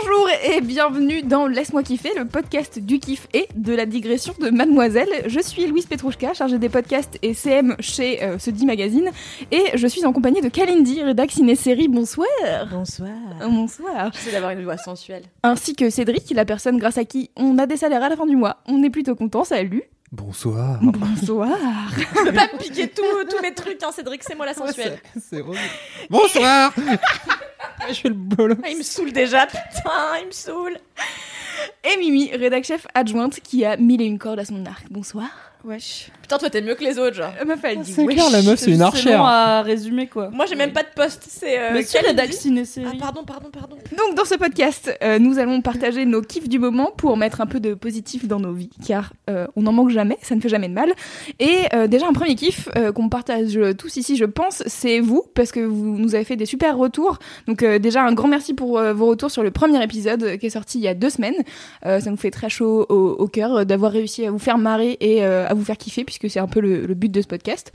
Bonjour et bienvenue dans Laisse-moi kiffer, le podcast du kiff et de la digression de Mademoiselle. Je suis Louise Petrouchka, chargée des podcasts et CM chez euh, Ce dit Magazine, et je suis en compagnie de Kalindi, rédac ciné-série. Bonsoir. Bonsoir. Bonsoir. J'essaie d'avoir une voix sensuelle. Ainsi que Cédric, la personne grâce à qui on a des salaires à la fin du mois. On est plutôt content, salut. Bonsoir. Bonsoir. Je peux pas me piquer tout- tous mes trucs, hein, Cédric, c'est moi la sensuelle. C'est. Bonsoir. Je fais le bolo. Ah, il me saoule déjà, putain, il me saoule. Et Mimi, rédac chef adjointe qui a mille et une cordes à son arc. Bonsoir. Wesh. Putain, toi t'es mieux que les autres, genre. Euh, meuf, elle dit C'est clair, la meuf, c'est une long archère. à résumer quoi. Moi j'ai même pas de poste, c'est. Euh, Mais rédac ciné-série. Ah, pardon, pardon, pardon. Donc dans ce podcast, euh, nous allons partager nos kiffs du moment pour mettre un peu de positif dans nos vies, car euh, on n'en manque jamais, ça ne fait jamais de mal. Et déjà un premier kiff qu'on partage tous ici, je pense, c'est vous, parce que vous nous avez fait des super retours. Donc déjà un grand merci pour vos retours sur le premier épisode qui est sorti il y a deux semaines. Ça nous fait très chaud au, au cœur d'avoir réussi à vous faire marrer et à vous faire kiffer, puisque c'est un peu le, le but de ce podcast.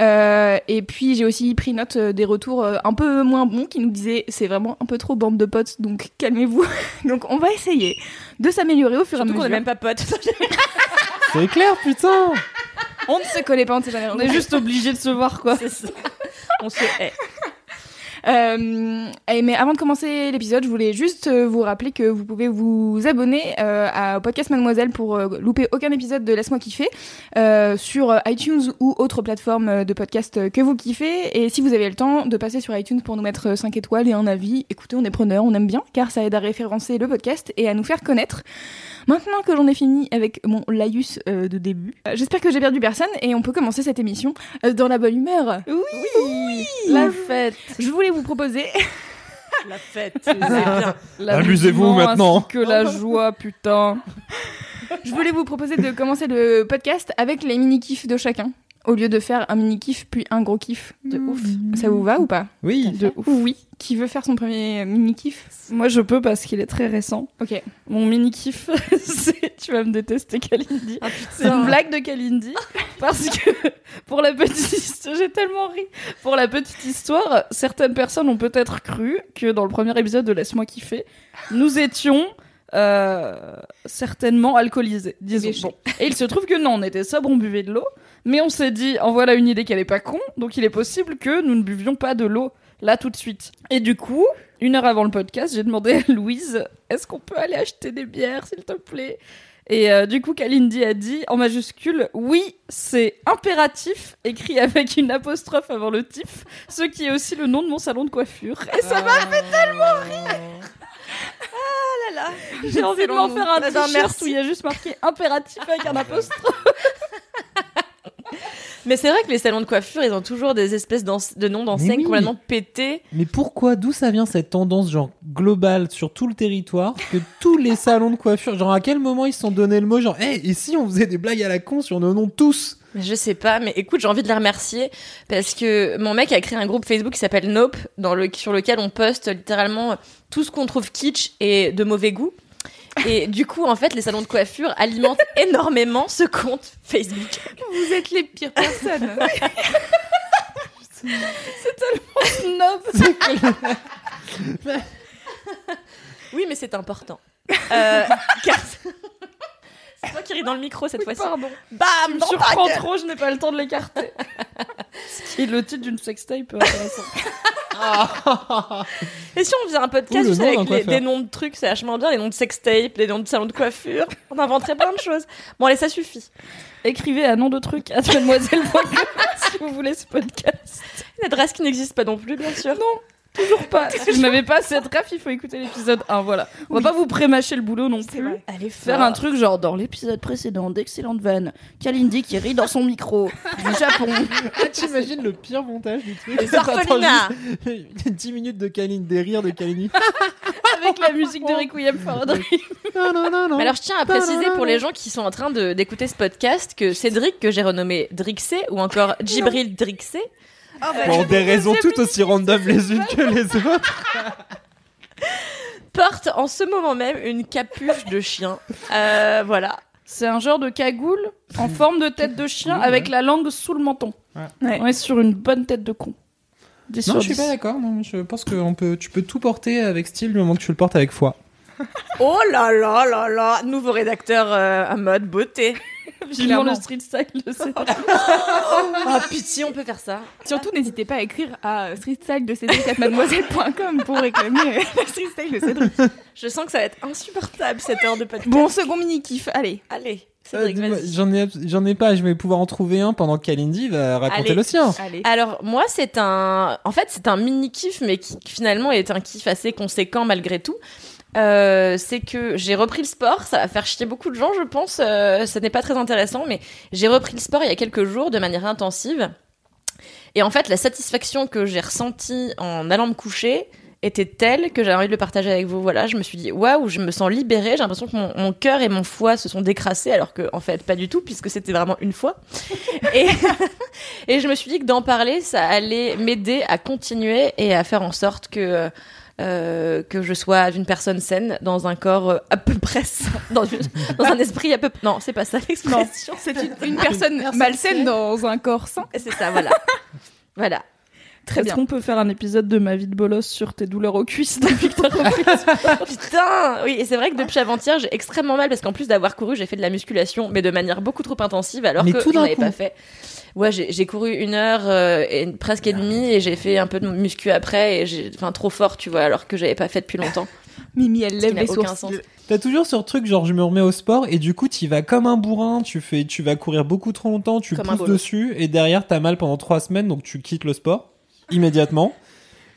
Euh, et puis j'ai aussi pris note euh, des retours euh, un peu moins bons qui nous disaient c'est vraiment un peu trop bande de potes, donc calmez-vous. donc on va essayer de s'améliorer au fur et à mesure. est même pas potes. C'est clair, putain. On ne se connaît pas, on ne sait jamais. On est juste obligé de se voir quoi. C'est ça. On se hait. Euh, et mais avant de commencer l'épisode, je voulais juste euh, vous rappeler que vous pouvez vous abonner euh, à, au podcast Mademoiselle pour louper aucun épisode de Laisse-moi kiffer sur iTunes ou autre plateforme de podcast que vous kiffez. Et si vous avez le temps de passer sur iTunes pour nous mettre 5 étoiles et un avis, écoutez, on est preneur, on aime bien, car ça aide à référencer le podcast et à nous faire connaître. Maintenant que j'en ai fini avec mon laïus euh, de début, euh, j'espère que j'ai perdu personne et on peut commencer cette émission euh, dans la bonne humeur. Oui, La fête. Je voulais vous proposer La fête, c'est bien. Amusez-vous maintenant. ainsi que la joie, putain. Je voulais vous proposer de commencer le podcast avec les mini-kifs de chacun. Au lieu de faire un mini-kiff puis un gros kiff. De ouf. Ça vous va ou pas? Oui. De ouf. Oui. Qui veut faire son premier mini-kiff Moi je peux parce qu'il est très récent. Ok. Mon mini kiff, c'est tu vas me détester Kalindi. Ah, C'est une blague de Kalindi parce que pour la petite histoire, j'ai tellement ri. Pour la petite histoire, certaines personnes ont peut-être cru que dans le premier épisode de Laisse-moi kiffer, nous étions euh, certainement alcoolisés, disons. Bon. Et il se trouve que non, on était sobre, on buvait de l'eau, mais on s'est dit, en voilà une idée qu'elle est pas con, donc il est possible que nous ne buvions pas de l'eau là tout de suite. Et du coup, une heure avant le podcast, j'ai demandé à Louise, est-ce qu'on peut aller acheter des bières, s'il te plaît? Et euh, du coup, Kalindi a dit en majuscule, oui, c'est impératif, écrit avec une apostrophe avant le tif, ce qui est aussi le nom de mon salon de coiffure. Et ça m'a fait tellement rire Ah là là J'ai envie de m'en faire un ben, t-shirt où il y a juste marqué impératif avec un apostrophe. Mais c'est vrai que les salons de coiffure, ils ont toujours des espèces de noms d'enseignes oui. complètement pétés. Mais pourquoi, d'où ça vient cette tendance genre globale sur tout le territoire que tous les salons de coiffure, genre à quel moment ils se sont donné le mot genre, hey, et si on faisait des blagues à la con sur nos noms tous? Je sais pas, mais écoute, j'ai envie de les remercier parce que mon mec a créé un groupe Facebook qui s'appelle Nope, dans le, sur lequel on poste littéralement tout ce qu'on trouve kitsch et de mauvais goût. Et du coup, en fait, les salons de coiffure alimentent énormément ce compte Facebook. Vous êtes les pires personnes. Snob. Oui, mais c'est important. Euh, car... C'est toi qui ris dans le micro cette fois-ci. Pardon. Bam Je me surprends trop, je n'ai pas le temps de l'écarter. Ce qui est le titre d'une sextape euh, intéressant. Et si on faisait un podcast Ouh, le tu sais, nom avec les- des noms de trucs, c'est vachement bien, les noms de sextape, les noms de salons de coiffure. On inventerait plein de choses. Bon, allez, ça suffit. Écrivez à nom de truc à mademoiselle.com si vous voulez ce podcast. Une adresse qui n'existe pas non plus, bien sûr. Non. Toujours pas. Si vous n'avez pas cette ref, il faut écouter l'épisode 1. Voilà. On va pas vous prémâcher le boulot non plus. vrai. Allez, Faire un truc genre dans l'épisode précédent d'Excellente Vanne, Kalindi qui rit dans son micro du Japon. Ah, T'imagines le pire montage du truc Les orphelinats. Attends, juste 10 minutes de Kalini, des rires de Kalini. avec la musique de Requiem for a Dream. non, non, non, non. Alors, je tiens à préciser pour les gens qui sont en train de- d'écouter ce podcast que Cédric, que j'ai renommé Drixé, ou encore Djibril Drixé, Pour des raisons tout aussi random les unes que les autres. porte en ce moment même une capuche de chien. Euh, voilà. C'est un genre de cagoule en forme de tête de chien Oui, avec ouais. la langue sous le menton. Ouais. On est sur une bonne tête de con. 10 Non, sur je suis 10. pas d'accord. Non, je pense que on peut, tu peux tout porter avec style du moment que tu le portes avec foi. Oh là là là là, nouveau rédacteur euh, à mode beauté. Vivement le street style de cette Ah pitié, on peut faire ça. Surtout, n'hésitez pas à écrire à streetstyle de cédric.mademoiselle.com pour réclamer le streetstyle de Cédric. Je sens que ça va être insupportable cette heure de podcast. Bon, second mini-kiff, allez. allez, Euh, Cédric, vas-y. J'en ai, j'en ai pas. Je vais pouvoir en trouver un pendant que Kalindi va raconter Allez. le sien. Allez. Alors moi c'est un, en fait c'est un mini kiff mais qui qui, finalement est un kiff assez conséquent malgré tout. Euh, c'est que j'ai repris le sport, ça va faire chier beaucoup de gens je pense, euh, ça n'est pas très intéressant mais j'ai repris le sport il y a quelques jours de manière intensive et en fait la satisfaction que j'ai ressentie en allant me coucher était telle que j'avais envie de le partager avec vous. Voilà, je me suis dit waouh, je me sens libérée, j'ai l'impression que mon, mon cœur et mon foie se sont décrassés alors que en fait pas du tout puisque c'était vraiment une fois. Et et je me suis dit que d'en parler, ça allait m'aider à continuer et à faire en sorte que euh, que je sois une personne saine dans un corps euh, à peu près sain, dans, une- dans un esprit à peu non c'est pas ça l'expression. C'est une, une personne malsaine dans un corps sain. c'est ça voilà. Voilà Très Est-ce bien. qu'on peut faire un épisode de ma vie de bolos sur tes douleurs aux cuisses depuis que t'as putain oui et c'est vrai que depuis avant-hier j'ai extrêmement mal parce qu'en plus d'avoir couru j'ai fait de la musculation mais de manière beaucoup trop intensive alors Mais que tout je d'un n'avais coup. pas fait ouais j'ai j'ai couru une heure euh, et presque et demie et j'ai fait un peu de muscu après et j'ai enfin trop fort tu vois alors que j'avais pas fait depuis longtemps Mimi, elle lève n'a les aucun sourcils. sens. T'as toujours ce truc genre je me remets au sport et du coup tu vas comme un bourrin, tu fais, tu vas courir beaucoup trop longtemps, tu Comme un pousses dessus et derrière t'as mal pendant trois semaines donc tu quittes le sport immédiatement.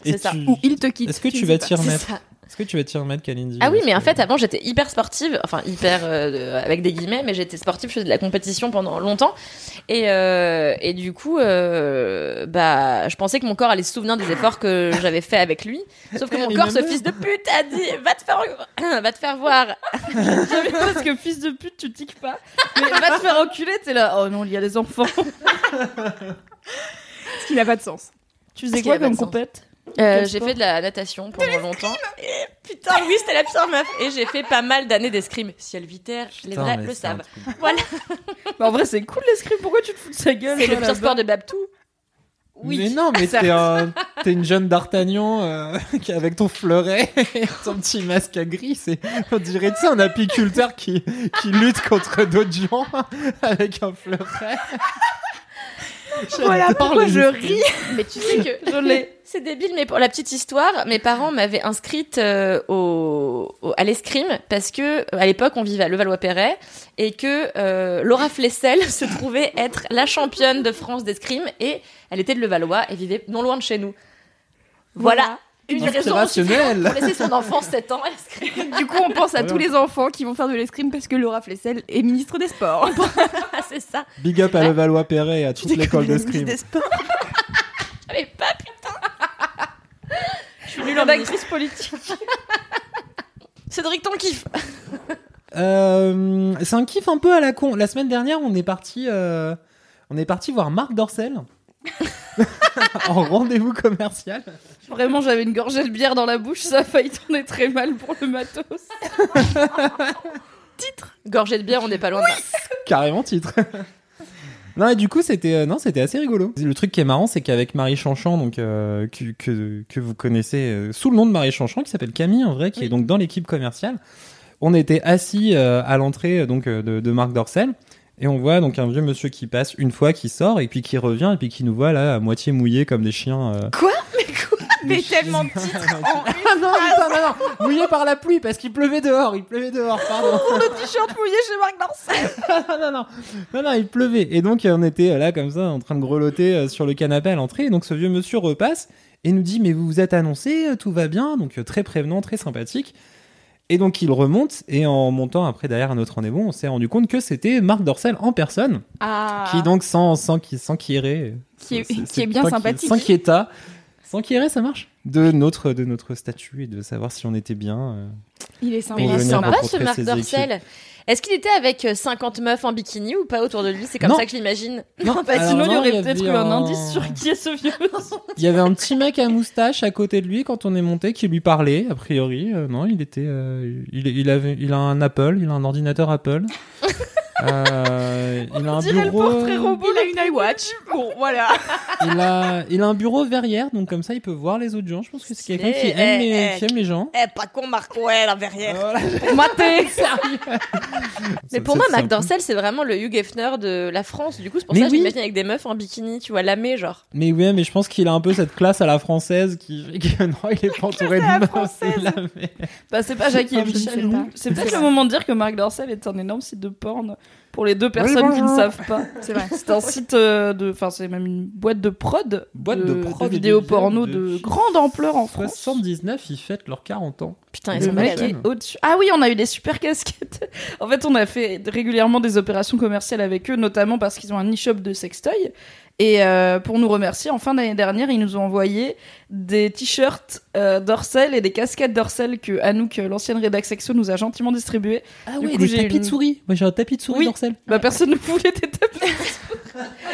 Et C'est ça. tu- Ou il te quitte. Est-ce que tu vas t'y remettre. Est-ce que tu vas t'y remettre Kalindi Ah oui, mais en fait, avant, j'étais hyper sportive, enfin hyper euh, avec des guillemets, mais j'étais sportive, je faisais de la compétition pendant longtemps, et euh, et du coup, euh, bah, je pensais que mon corps allait se souvenir des efforts que j'avais fait avec lui, sauf que mon corps, ce fils de pute, a dit, va te faire, va te faire voir. Parce que fils de pute, tu tiques pas. Mais va te faire enculer, t'es là. Oh non, il y a des enfants. Ce qui n'a pas de sens. Tu faisais quoi comme compète Euh, j'ai fait de la natation pendant longtemps. Et putain, oui, c'était la pire meuf. Et j'ai fait pas mal d'années d'escrime. Si elle Viter, les vrais le savent. Voilà, Bah, En vrai, c'est cool l'escrime. Pourquoi tu te fous de sa gueule c'est le pire sport de Babtou. Oui. Mais non, mais t'es un- t'es une jeune d'Artagnan euh, qui avec ton fleuret et ton petit masque à gris. C'est, on dirait tu sais, un apiculteur qui, qui lutte contre d'autres gens avec un fleuret. Voilà pourquoi je ris. Mais tu sais que Je l'ai. C'est débile, mais pour la petite histoire, mes parents m'avaient inscrite euh, au, au- à l'escrime parce que euh, à l'époque on vivait à Levallois-Perret et que euh, Laura Flessel se trouvait être la championne de France d'escrime et elle était de Levallois et vivait non loin de chez nous. Voilà, une raison pour laisser son enfant 7 ans à l'escrime. Du coup, on pense à tous les enfants qui vont faire de l'escrime parce que Laura Flessel est ministre des Sports. Ah, c'est ça. Big up à Levallois-Perret et à toute l'école d'escrime. Des Sports. J'avais pas putain. Je suis nulle en ministre. politique. Cédric, ton kiff. Euh, c'est un kiff un peu à la con. La semaine dernière, on est parti, euh, on est parti voir Marc Dorcel en rendez-vous commercial. Vraiment, j'avais une gorgée de bière dans la bouche. Ça a failli tourner très mal pour le matos. Gorgée de bière, on n'est pas loin de là. Carrément titre. non et du coup c'était euh, non c'était assez rigolo. Le truc qui est marrant c'est qu'avec Marie Chanchan donc euh, que, que que vous connaissez euh, sous le nom de Marie Chanchan qui s'appelle Camille en vrai qui est donc dans l'équipe commerciale. On était assis euh, à l'entrée donc de, de Marc Dorcel et on voit donc un vieux monsieur qui passe une fois qui sort et puis qui revient et puis qui nous voit là à moitié mouillé comme des chiens. euh. Mais tellement de titres en une Ah non, putain, non, non, mouillé par la pluie parce qu'il pleuvait dehors, il pleuvait dehors, pardon. T-shirt mouillé chez Marc Dorcel. non, non, non, non, il pleuvait. Et donc, on était euh, là, comme ça, en train de grelotter euh, sur le canapé à l'entrée. Et donc, ce vieux monsieur repasse et nous dit mais vous vous êtes annoncé, tout va bien, donc très prévenant, très sympathique. Et donc il remonte et en montant après derrière un autre rendez-vous, on s'est rendu compte que c'était Marc Dorcel en personne, Ah. qui donc sans sans qui sans qui est- qui bien sympathique. sans qui est sans qui irait, ça marche. De notre de notre statut et de savoir si on était bien. euh. Il est sympa. Il Pour est venir sympa rencontrer ce Marc ses Dorcel. Est-ce qu'il était avec euh, 50 meufs en bikini ou pas autour de lui? C'est comme Non. ça que je l'imagine. Non, Bah, alors sinon, il y non, aurait avait peut-être eu un un- indice sur qui est ce vieux. Il y avait un petit mec à moustache à côté de lui quand on est monté qui lui parlait, a priori. Euh, non, il était. euh, il, il, avait, il a un Apple, il a un ordinateur Apple. Euh, il a un le bureau. portrait robot. Il a une iWatch. Bon, voilà. Il a, il a un bureau verrière, donc comme ça il peut voir les autres gens. Je pense que c'est quelqu'un qui Eh, aime, eh, les, eh. qui aime les gens. Eh, pas con Marco, ouais, la verrière. Maté Mais pour moi, Marc Dorcel, c'est vraiment le Hugh Hefner de la France. Du coup, c'est pour Mais ça que oui. je l'imagine avec des meufs en bikini, tu vois, lamé, genre. Mais oui, mais je pense qu'il a un peu cette classe à la française qui fait que non, il est pas entouré de meufs. Bah, c'est pas Jackie et Ah, ne Michel. pas. C'est peut-être le moment de dire que Marc Dorcel est un énorme site de porn pour les deux personnes qui ne savent pas. C'est vrai. C'est un site euh, de. Enfin, c'est même une boîte de prod. Boîte de prod de vidéos porno de grande ampleur en France. 79, ils fêtent leurs 40 ans. Putain, ils sont mec est au-dessus. Ah oui, on a eu des super casquettes. En fait, on a fait régulièrement des opérations commerciales avec eux, notamment parce qu'ils ont un e-shop de sextoy. Et euh, pour nous remercier, en fin d'année dernière, ils nous ont envoyé des t-shirts euh, Dorsel et des casquettes Dorsel que Anouk, euh, l'ancienne rédac sexo, nous a gentiment distribuées. Ah coup, des j'ai tapis une- de souris. Moi j'ai un tapis de souris Oui. Dorcel. Bah, personne ne voulait des tapis.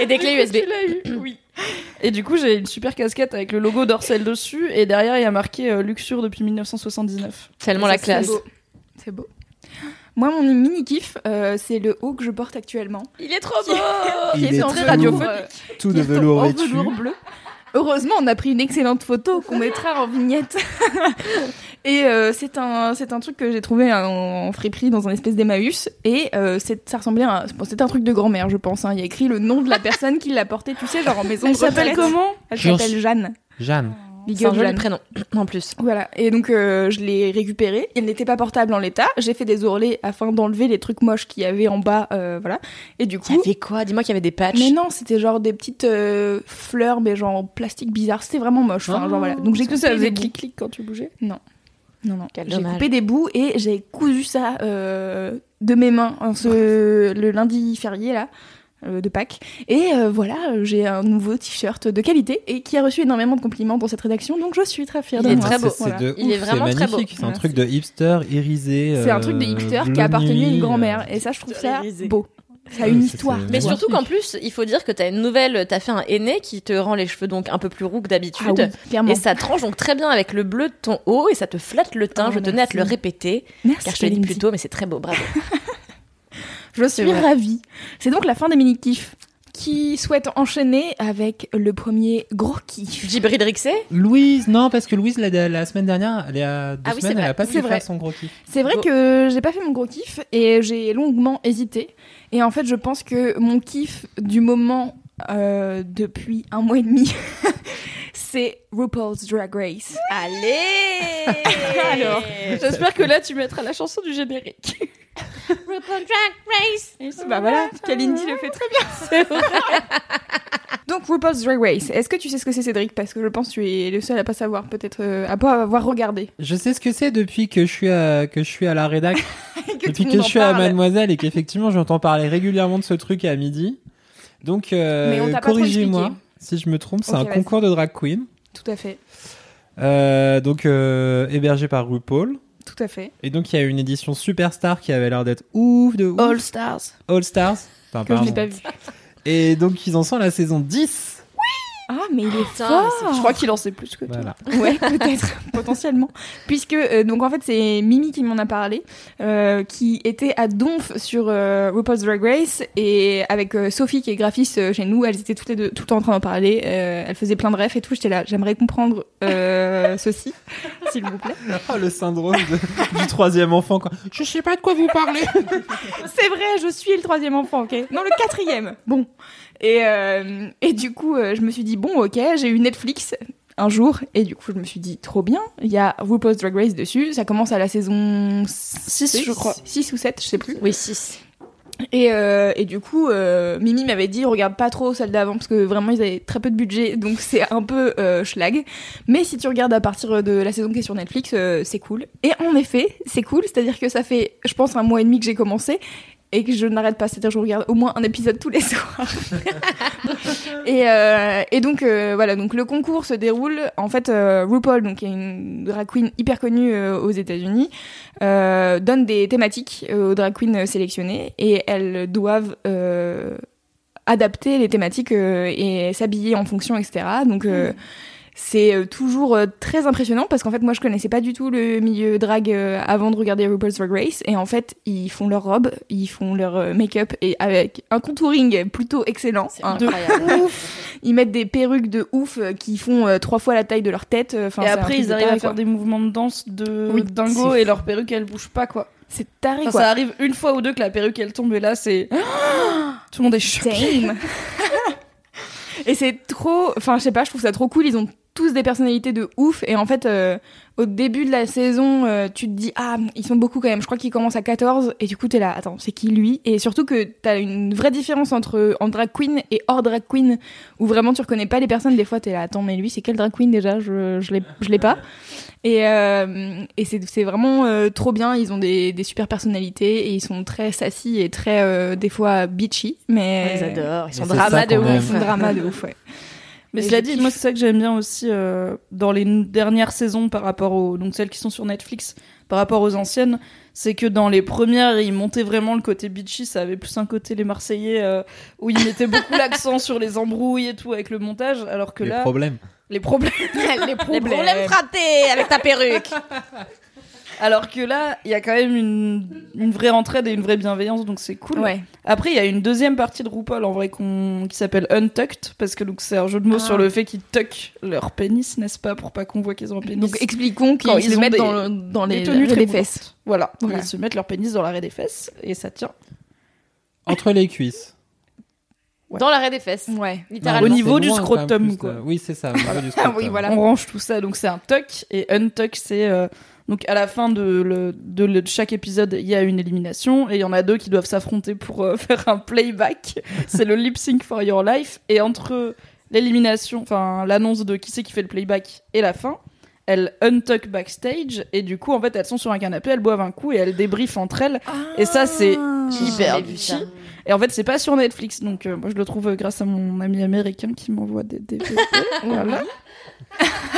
Et des clés USB. Tu l'as eu, oui. Et du coup, j'ai une super casquette avec le logo Dorsel dessus. Et derrière, il y a marqué euh, Luxure depuis 1979. Tellement la c'est classe. beau. C'est beau. Moi, mon mini kiff, euh, c'est le haut que je porte actuellement. Il est trop beau Il Qui est en très radiophonique. euh, Tout de est velours en vêtu. velours bleu. Heureusement, on a pris une excellente photo qu'on mettra en vignette. et euh, c'est un, c'est un truc que j'ai trouvé en, en friperie dans un espèce d'Emmaüs. Et euh, c'est, ça ressemblait à un, bon, c'était un truc de grand-mère, je pense. hein. Il y a écrit le nom de la personne qui l'a porté, tu sais, genre en maison Elle s'appelle comment? Elle s'appelle Jeanne. Jeanne. Big up, Jeanne. prénom, en plus. Voilà, et donc euh, je l'ai récupéré. Il n'était pas portable en l'état. J'ai fait des ourlets afin d'enlever les trucs moches qu'il y avait en bas, euh, voilà. Et du Il coup, y avait quoi? Dis-moi qu'il y avait des patchs. mais non, c'était genre des petites euh, fleurs, mais genre en plastique bizarre. C'était vraiment moche. Enfin, Ah. genre voilà. Donc j'ai que ça coupé faisait clic-clic quand tu bougeais? Non, non. Quel J'ai coupé des bouts et j'ai cousu ça de mes mains en ce, le lundi férié là. Euh, de Pâques et euh, voilà euh, j'ai un nouveau t-shirt de qualité et qui a reçu énormément de compliments dans cette rédaction donc je suis très fière Il de est moi très beau. C'est Voilà. de Il est vraiment c'est très beau. C'est un truc de hipster irisé. C'est un euh, truc de hipster qui bleu a appartenu à une grand-mère euh, et ça je trouve Hipster ça irisé. beau ça a une c'est- histoire c'est- Mais Ouais. surtout qu'en plus, il faut dire que t'as une nouvelle, t'as fait un aîné qui te rend les cheveux donc un peu plus roux que d'habitude. ah oui Et ça tranche donc très bien avec le bleu de ton haut et ça te flatte le teint. Oh, je tenais à te le répéter Merci car je te l'ai dit plus tôt, mais c'est très beau, bravo. je suis vrai. ravie c'est donc la fin des mini kiffs qui souhaite enchaîner avec le premier gros kiff Djibril Rixé Louise, non, parce que Louise, la, la semaine dernière, elle est à deux Ah oui, semaines, elle vrai, a pas pu faire son gros kiff. C'est vrai Bon. que j'ai pas fait mon gros kiff et j'ai longuement hésité. Et en fait, je pense que mon kiff du moment euh, depuis un mois et demi, c'est RuPaul's Drag Race. Allez Alors, J'espère que là, tu mettras la chanson du générique. RuPaul Drag Race Bah voilà, Kalindi le fait très bien. Donc RuPaul's Drag Race, est-ce que tu sais ce que c'est Cédric? Parce que je pense que tu es le seul à pas savoir, peut-être euh, à pas avoir regardé. Je sais ce que c'est depuis que je suis à, que je suis à la rédac, que depuis que je suis à. Mademoiselle et qu'effectivement j'entends parler régulièrement de ce truc à midi. Donc, euh, corrigez-moi. Si je me trompe, c'est un vas-y. concours de drag queen. Tout à fait, Euh, donc, euh, hébergé par RuPaul. tout à fait. Et donc, il y a une édition Superstar qui avait l'air d'être ouf de ouf. All Stars. All Stars. Enfin, Que je n'ai pas vu. Et donc, ils en sont à la saison 10. Ah, mais il est Putain, fort Je crois qu'il en sait plus que toi. Voilà. Ouais, peut-être, potentiellement. Puisque, euh, donc en fait, c'est Mimi qui m'en a parlé, euh, qui était à Donf sur euh, RuPaul's Drag Race, et avec euh, Sophie, qui est graphiste euh, chez nous, elles étaient toutes les deux tout le temps en train d'en parler, euh, elles faisaient plein de refs et tout, j'étais là, j'aimerais comprendre euh, ceci, s'il vous plaît. Oh, le syndrome de- du troisième enfant. Quoi. Je sais pas de quoi vous parlez. C'est vrai, je suis le troisième enfant, ok Non, le quatrième. Bon. Et, euh, et du coup, euh, je me suis dit, bon, ok, j'ai eu Netflix un jour, et du coup, je me suis dit, trop bien, il y a RuPaul's Drag Race dessus, ça commence à la saison 6, je crois. 6 ou 7, je sais plus. Oui, 6. Et, euh, et du coup, euh, Mimi m'avait dit regarde pas trop celle d'avant parce que vraiment ils avaient très peu de budget, donc c'est un peu euh, schlag. Mais si tu regardes à partir de la saison qui est sur Netflix, c'est cool. Et en effet, c'est cool, c'est-à-dire que ça fait, je pense, un mois et demi que j'ai commencé et que je n'arrête pas, c'est-à-dire que je regarde au moins un épisode tous les soirs. et, euh, et donc euh, voilà, donc le concours se déroule. En fait, euh, RuPaul, donc qui est une drag queen hyper connue aux États-Unis, donne des thématiques aux drag queens sélectionnées et elles doivent adapter les thématiques et s'habiller en fonction, etc. Donc euh, c'est euh, toujours euh, très impressionnant parce qu'en fait moi je connaissais pas du tout le milieu drag euh, avant de regarder RuPaul's Drag Race et en fait ils font leur robe, ils font leur make-up et avec un contouring plutôt excellent. C'est hein. incroyable. Ils mettent des perruques de ouf qui font trois fois la taille de leur tête. Enfin, et après, ils de arrivent taré, à faire quoi. des mouvements de danse de Oui, dingo et leur perruque, elle bouge pas, quoi. C'est taré Enfin, quoi. ça arrive une fois ou deux que la perruque, elle tombe et là, c'est. Tout le monde est choqué. Et c'est trop, enfin je sais pas, je trouve ça trop cool. Ils ont tous des personnalités de ouf et en fait euh, au début de la saison, euh, tu te dis ah ils sont beaucoup quand même. Je crois qu'ils commencent à 14 et du coup t'es là, attends c'est qui lui? Et surtout que t'as une vraie différence entre en drag queen et hors drag queen où vraiment tu reconnais pas les personnes. Des fois t'es là, attends mais lui c'est quel drag queen déjà? Je je l'ai je l'ai pas. Et, euh, et c'est c'est vraiment euh, trop bien. Ils ont des, des super personnalités et ils sont très sassy et très euh, des fois bitchy. Mais Ils adorent, ils sont drama de ouf. drama de ouf, ouais. Mais Et cela dit, kiffe. moi c'est ça que j'aime bien aussi euh, dans les dernières saisons par rapport aux donc celles qui sont sur Netflix par rapport aux anciennes, c'est que dans les premières ils montaient vraiment le côté bitchy, ça avait plus un côté les Marseillais euh, où ils mettaient beaucoup l'accent sur les embrouilles et tout avec le montage, alors que Les là problèmes. les problèmes, les Les problèmes fratés avec ta perruque. Alors que là il y a quand même une une vraie entraide et une vraie bienveillance donc c'est cool. Ouais. Après, il y a une deuxième partie de RuPaul en vrai qui s'appelle Untucked parce que donc c'est un jeu de mots Ah. sur le fait qu'ils tuck leur pénis, n'est-ce pas, pour pas qu'on voit qu'ils ont un pénis. Donc expliquons qu'ils ils se ont mettent des- dans, le- dans les, des tenues très fesses. Voilà, Voilà. ils se mettent leur pénis dans l'arrêt des fesses et ça tient. Entre les cuisses. Dans l'arrêt des fesses. Ouais. Littéralement. Au niveau du scrotum, quoi. euh, Oui, c'est ça. au niveau du scrotum. oui, voilà. On range tout ça, donc c'est un tuck et untuck c'est euh, donc à la fin de, le, de, le- de chaque épisode il y a une élimination et il y en a deux qui doivent s'affronter pour euh, faire un playback. c'est le lip sync for your life et entre l'élimination, enfin l'annonce de qui c'est qui fait le playback et la fin. Elles untuck backstage et du coup en fait elles sont sur un canapé, elles boivent un coup et elles débriefent entre elles et ça c'est hyper J'avais vu bitchy. Et en fait, c'est pas sur Netflix, donc euh, moi je le trouve euh, grâce à mon ami américain qui m'envoie des DVD. voilà.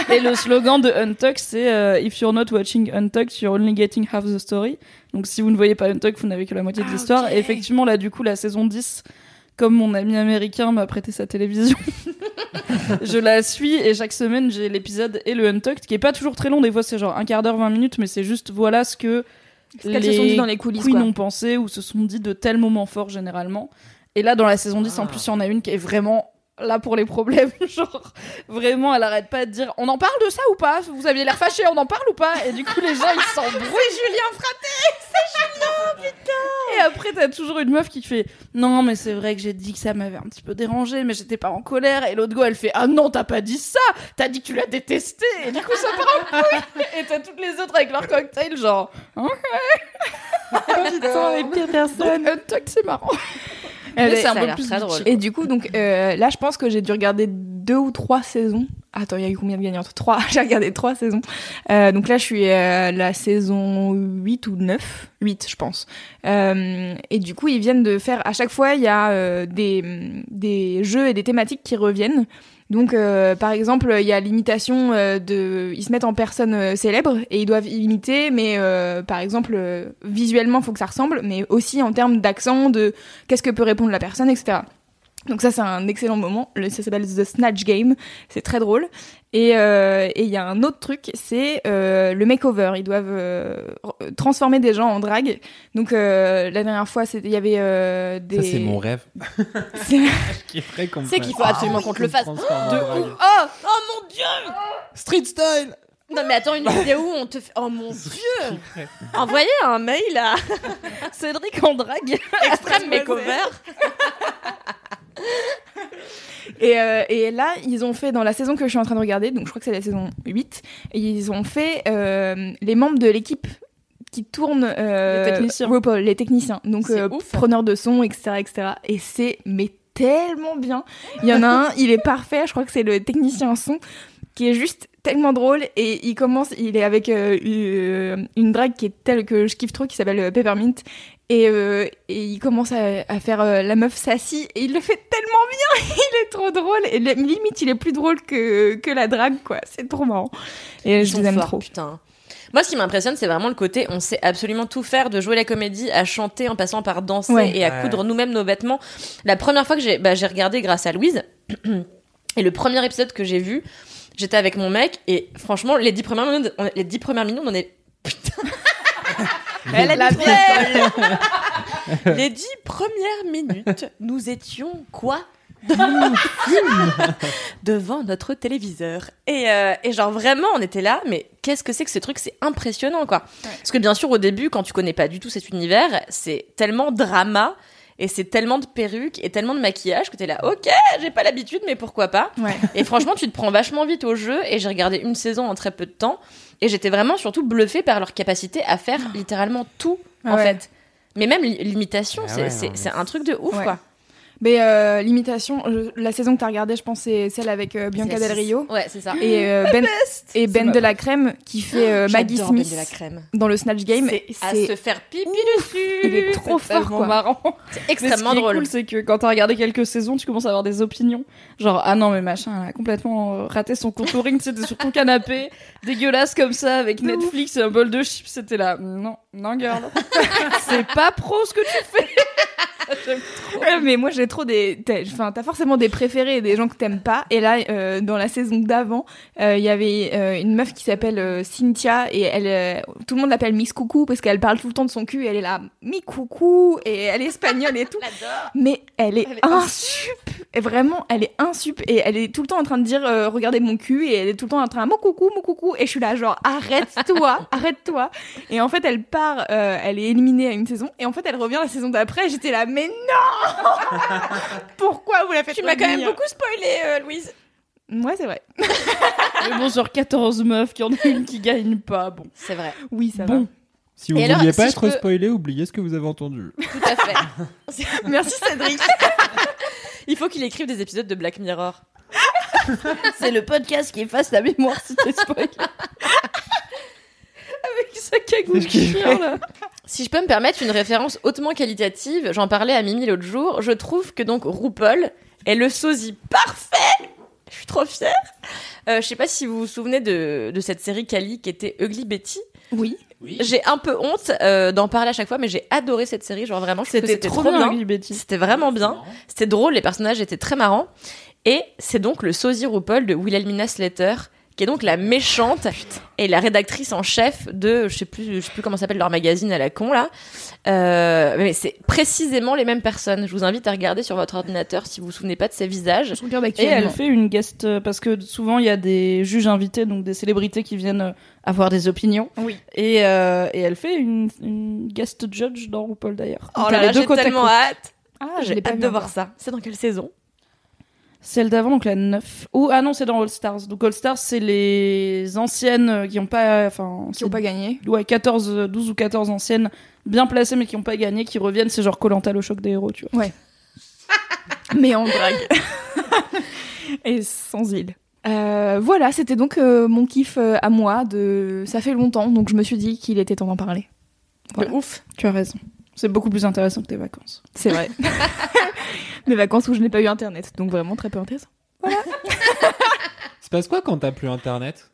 Et le slogan de Untuck, c'est euh, If you're not watching Untucked, you're only getting half the story. Donc si vous ne voyez pas Untucked, vous n'avez que la moitié de Ah, l'histoire. Et effectivement, là, du coup, la saison 10, comme mon ami américain m'a prêté sa télévision, je la suis et chaque semaine, j'ai l'épisode et le Untucked, qui est pas toujours très long. Des fois, c'est genre un quart d'heure, 20 minutes, mais c'est juste voilà ce que Ce qu'elles se sont dit dans les coulisses. queens quoi. ont pensé ou se sont dit de tels moments forts généralement. Et là, dans la saison 10, en plus, il y en a une qui est vraiment là pour les problèmes. Genre, vraiment, elle arrête pas de dire on en parle de ça ou pas? Vous aviez l'air fâché, on en parle ou pas? Et du coup, les gens, ils s'embrouillent. Julien Fraté C'est Julien, putain Et après, t'as toujours une meuf qui fait non, mais c'est vrai que j'ai dit que ça m'avait un petit peu dérangé, mais j'étais pas en colère. Et l'autre go, elle fait ah non, t'as pas dit ça T'as dit que tu l'as détesté Et du coup, ça part en couille Et t'as toutes les autres avec leur cocktail, genre Putain, les pires personnes. c'est marrant. Euh, Mais c'est un peu plus très drôle. Et du coup, donc euh, là, je pense que j'ai dû regarder deux ou trois saisons. Attends, il y a eu combien de gagnantes Trois? j'ai regardé trois saisons. Euh, donc là, je suis à la saison 8 ou 9. 8, je pense. Euh, et du coup, ils viennent de faire... À chaque fois, il y a euh, des, des jeux et des thématiques qui reviennent. Donc, euh, par exemple, il y a l'imitation euh, de... Ils se mettent en personne euh, célèbre et ils doivent imiter, mais par exemple, visuellement, faut que ça ressemble, mais aussi en termes d'accent, de qu'est-ce que peut répondre la personne, etc. Donc ça, c'est un excellent moment. Le- Ça s'appelle The Snatch Game. C'est très drôle. Et euh, et il y a un autre truc, c'est euh, le makeover. Ils doivent euh, transformer des gens en drague. Donc euh, la dernière fois, c'était- il y avait euh, des... Ça, c'est mon rêve. C'est- Qui est vrai qu'on C'est qu'il faut absolument qu'on te le fasse. De Oh, oh mon dieu Street style Non mais attends une vidéo où on te fait... Oh mon dieu Envoyez un mail à Cédric en drague. Extreme Makeover. Et, euh, et là, ils ont fait, dans la saison que je suis en train de regarder, donc je crois que c'est la saison 8, ils ont fait euh, les membres de l'équipe qui tournent euh, Les techniciens. RuPaul, les techniciens. Donc euh, preneurs de son, etc., etc. Et c'est mais tellement bien. Il y en a un, il est parfait. Je crois que c'est le technicien son qui est juste tellement drôle et il commence, il est avec euh, une, une drague qui est telle que je kiffe trop, qui s'appelle euh, Peppermint. Et, euh, et il commence à, à faire euh, la meuf sassy et il le fait tellement bien, il est trop drôle et li- limite il est plus drôle que, que la drague quoi, c'est trop marrant. Et Ils je les aime forts, trop. Putain. Moi, ce qui m'impressionne, c'est vraiment le côté, on sait absolument tout faire, de jouer la comédie, à chanter, en passant par danser Ouais. et à Ouais. coudre nous-mêmes nos vêtements. La première fois que j'ai, bah, j'ai regardé grâce à Louise, et le premier épisode que j'ai vu, j'étais avec mon mec, et franchement, les dix premières minutes, on- les dix premières minutes, on est, putain. Elle a la Les dix premières minutes, nous étions quoi? Devant notre téléviseur. Et, euh, et genre vraiment, on était là, mais qu'est-ce que c'est que ce truc? C'est impressionnant, quoi. Parce que bien sûr, au début, quand tu connais pas du tout cet univers, c'est tellement drama. Et c'est tellement de perruques et tellement de maquillage que t'es là, ok, j'ai pas l'habitude, mais pourquoi pas Ouais. Et franchement, tu te prends vachement vite au jeu. Et j'ai regardé une saison en très peu de temps. Et j'étais vraiment surtout bluffée par leur capacité à faire littéralement tout, en ouais. fait. Mais même li- l'imitation, Ah c'est ouais, un truc de ouf, Ouais. quoi. Mais euh, l'imitation, je- la saison que t'as regardée, je pense c'est celle avec euh, Bianca C'est- Del Rio Ouais, c'est ça. et euh, Ben et Ben ma de la crème qui fait euh, Maggie J'adore Ben Smith de la crème. dans le Snatch Game. C'est à C'est se faire pipi dessus. il est trop C'est fort tellement quoi. marrant. C'est Mais ce extrêmement qui est drôle. cool, c'est que quand t'as regardé quelques saisons, tu commences à avoir des opinions. Genre, ah non, mais machin, elle a complètement euh, raté son contouring, tu sais, t'es sur ton canapé, dégueulasse comme ça, avec Netflix et un bol de chips, c'était là. Non, non, girl. c'est pas pro ce que tu fais. Ouais, mais moi j'ai trop des enfin t'as forcément des préférés et des gens que t'aimes pas. Et là euh, dans la saison d'avant euh, il y avait euh, une meuf qui s'appelle Cynthia et elle tout le monde l'appelle Miss Coucou parce qu'elle parle tout le temps de son cul et elle est là Mi Coucou et elle est espagnole et tout. Mais elle est, Elle est insup et vraiment elle est insup et elle est tout le temps en train de dire euh, regardez mon cul et elle est tout le temps en train mon coucou mon coucou et je suis là genre arrête-toi arrête-toi et en fait elle part euh, elle est éliminée à une saison et en fait elle revient la saison d'après et j'étais là mais non pourquoi vous la faites Tu m'as quand même beaucoup spoilé, euh, Louise. ouais c'est vrai Mais bon, sur 14 meufs, qu'il y en a une qui gagne pas, bon. C'est vrai, oui ça Bon. Si vous alors, vouliez pas je être peux- spoilé, oubliez ce que vous avez entendu. tout à fait. merci Cédric Il faut qu'il écrive des épisodes de Black Mirror. C'est le podcast qui efface la mémoire si t'es spoilé. Avec sa cagoule chien, là. Si je peux me permettre une référence hautement qualitative, j'en parlais à Mimi l'autre jour, je trouve que donc RuPaul est le sosie parfait Je suis trop fière euh, Je sais pas si vous vous souvenez de, de cette série Cali qui était Ugly Betty. oui J'ai un peu honte euh, d'en parler à chaque fois, mais j'ai adoré cette série. Genre vraiment, C'était trop bien. C'était vraiment bien. C'était drôle, les personnages étaient très marrants. Et c'est donc le sosie RuPaul de Wilhelmina Slater, qui est donc la méchante et la rédactrice en chef de, je sais plus, je sais plus comment s'appelle leur magazine à la con là. Euh, mais c'est précisément les mêmes personnes. Je vous invite à regarder sur votre ordinateur si vous vous souvenez pas de ces visages. je regarde Et elle fait une guest euh, parce que souvent il y a des juges invités, donc des célébrités qui viennent euh, avoir des opinions. Oui. Et, euh, et elle fait une, une guest judge dans RuPaul d'ailleurs. Oh là là, j'ai tellement hâte. ah J'ai hâte de voir ça. C'est dans quelle saison? Celle d'avant, donc la 9. Ou ah non, c'est dans All Stars. Donc All Stars, c'est les anciennes euh, qui ont pas, enfin, qui ont pas gagné ouais, 14, euh, 12 ou 14 anciennes bien placées mais qui ont pas gagné, qui reviennent. C'est genre Colanta le choc des héros, tu vois. mais en drague. et sans île. Euh, voilà, c'était donc euh, mon kiff euh, à moi. De... Ça fait longtemps, donc je me suis dit qu'il était temps d'en parler. Voilà. Ouf. Tu as raison. C'est beaucoup plus intéressant que tes vacances. C'est vrai. Mes vacances où je n'ai pas eu internet, donc vraiment très peu intéressant. Il se passe quoi quand t'as plus internet?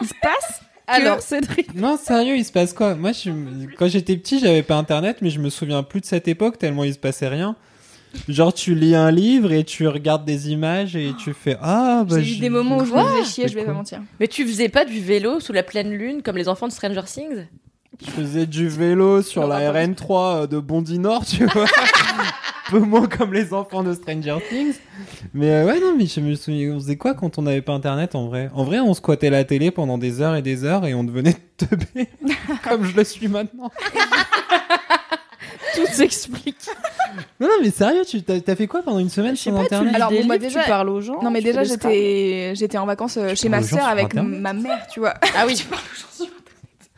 Il se passe Alors, Cédric. Non, sérieux, il se passe quoi? Moi, je, quand j'étais petit, j'avais pas internet, mais je me souviens plus de cette époque tellement il se passait rien. Genre, tu lis un livre et tu regardes des images et tu fais Ah, bah. J'ai eu des moments où je me faisais chier, je vais pas mentir. Mais tu faisais pas du vélo sous la pleine lune comme les enfants de Stranger Things? Je faisais du vélo sur la RN3 de Bondy Nord, tu vois. Un peu moins comme les enfants de Stranger Things. Mais euh, ouais, non, mais je me souviens, on faisait quoi quand on n'avait pas internet en vrai? En vrai, on squattait la télé pendant des heures et des heures et on devenait teubé comme je le suis maintenant. Tout s'explique. Non, non, mais sérieux, tu t'as t'as fait quoi pendant une semaine pas, internet? Tu Alors, bon, bah, déjà- tu parles aux gens. Non, mais tu déjà, j'étais j'étais en vacances euh, chez ma parles aux gens sœur sur avec ma mère, tu vois. Ah oui.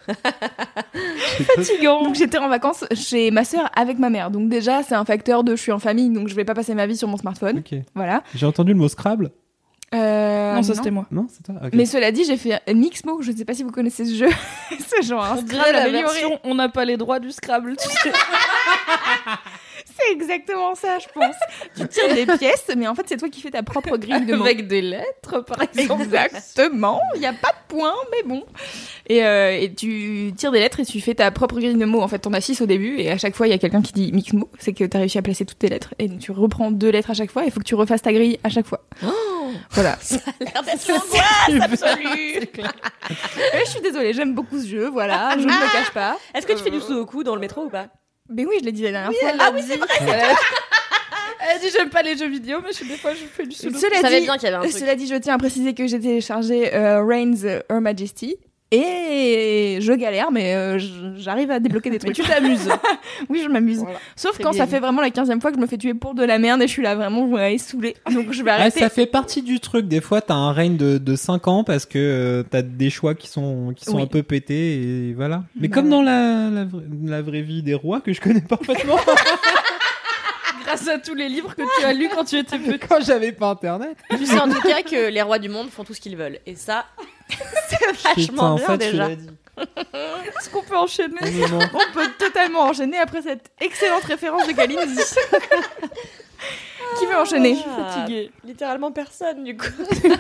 Fatigant. Donc j'étais en vacances chez ma sœur avec ma mère. Donc déjà, c'est un facteur de je suis en famille, donc je vais pas passer ma vie sur mon smartphone. Ok. Voilà. J'ai entendu le mot Scrabble. Euh, non, ça c'était moi. Non, c'est toi. Mais cela dit, j'ai fait Mixmo. Je ne sais pas si vous connaissez ce jeu. ce genre un Scrabble la amélioré. version on n'a pas les droits du Scrabble. tu sais. C'est exactement ça, je pense. tu tires des pièces, mais en fait, c'est toi qui fais ta propre grille de mots. Avec des lettres, par exemple. Exactement. Il n'y a pas de point, mais bon. Et, euh, et tu tires des lettres et tu fais ta propre grille de mots. En fait, t'en as six au début et à chaque fois, il y a quelqu'un qui dit mix mots. C'est que t'as réussi à placer toutes tes lettres. Et donc, tu reprends deux lettres à chaque fois. Il faut que tu refasses ta grille à chaque fois. Voilà. L'air d'être l'angoisse absolue. Et je suis désolée, j'aime beaucoup ce jeu. Voilà, je ne me cache pas. Est-ce que tu fais du sudoku dans le métro ou pas? Mais oui, je l'ai dit la dernière fois. Ah oui, c'est vrai. Elle dit j'aime pas les jeux vidéo, mais je, des fois je fais du sudoku. Cela Je dit, bien qu'il y avait un truc. Cela dit, je tiens à préciser que j'ai téléchargé euh, Reigns Her Majesty. Et je galère, mais euh, j'arrive à débloquer des Mais trucs. tu t'amuses. Oui, je m'amuse. Voilà. Sauf quand bien. ça fait vraiment la 15 fois que je me fais tuer pour de la merde et je suis là vraiment ouais, saoulée. Donc je vais Ouais, arrêter. ça fait partie du truc. Des fois, t'as un règne de, de 5 ans parce que euh, t'as des choix qui sont, qui sont Oui. un peu pétés et voilà. Mais Bah comme ouais. dans la, la, vra- la vraie vie des rois que je connais parfaitement Grâce à tous les livres que tu as lus quand tu étais petit. quand j'avais pas internet. Tu sais en tout cas que les rois du monde font tout ce qu'ils veulent. Et ça, c'est Putain, vachement bien tu déjà. Est-ce qu'on peut enchaîner. On peut totalement enchaîner après cette excellente référence de Kalindi. Qui veut enchaîner Ah, Fatigué. Littéralement personne du coup.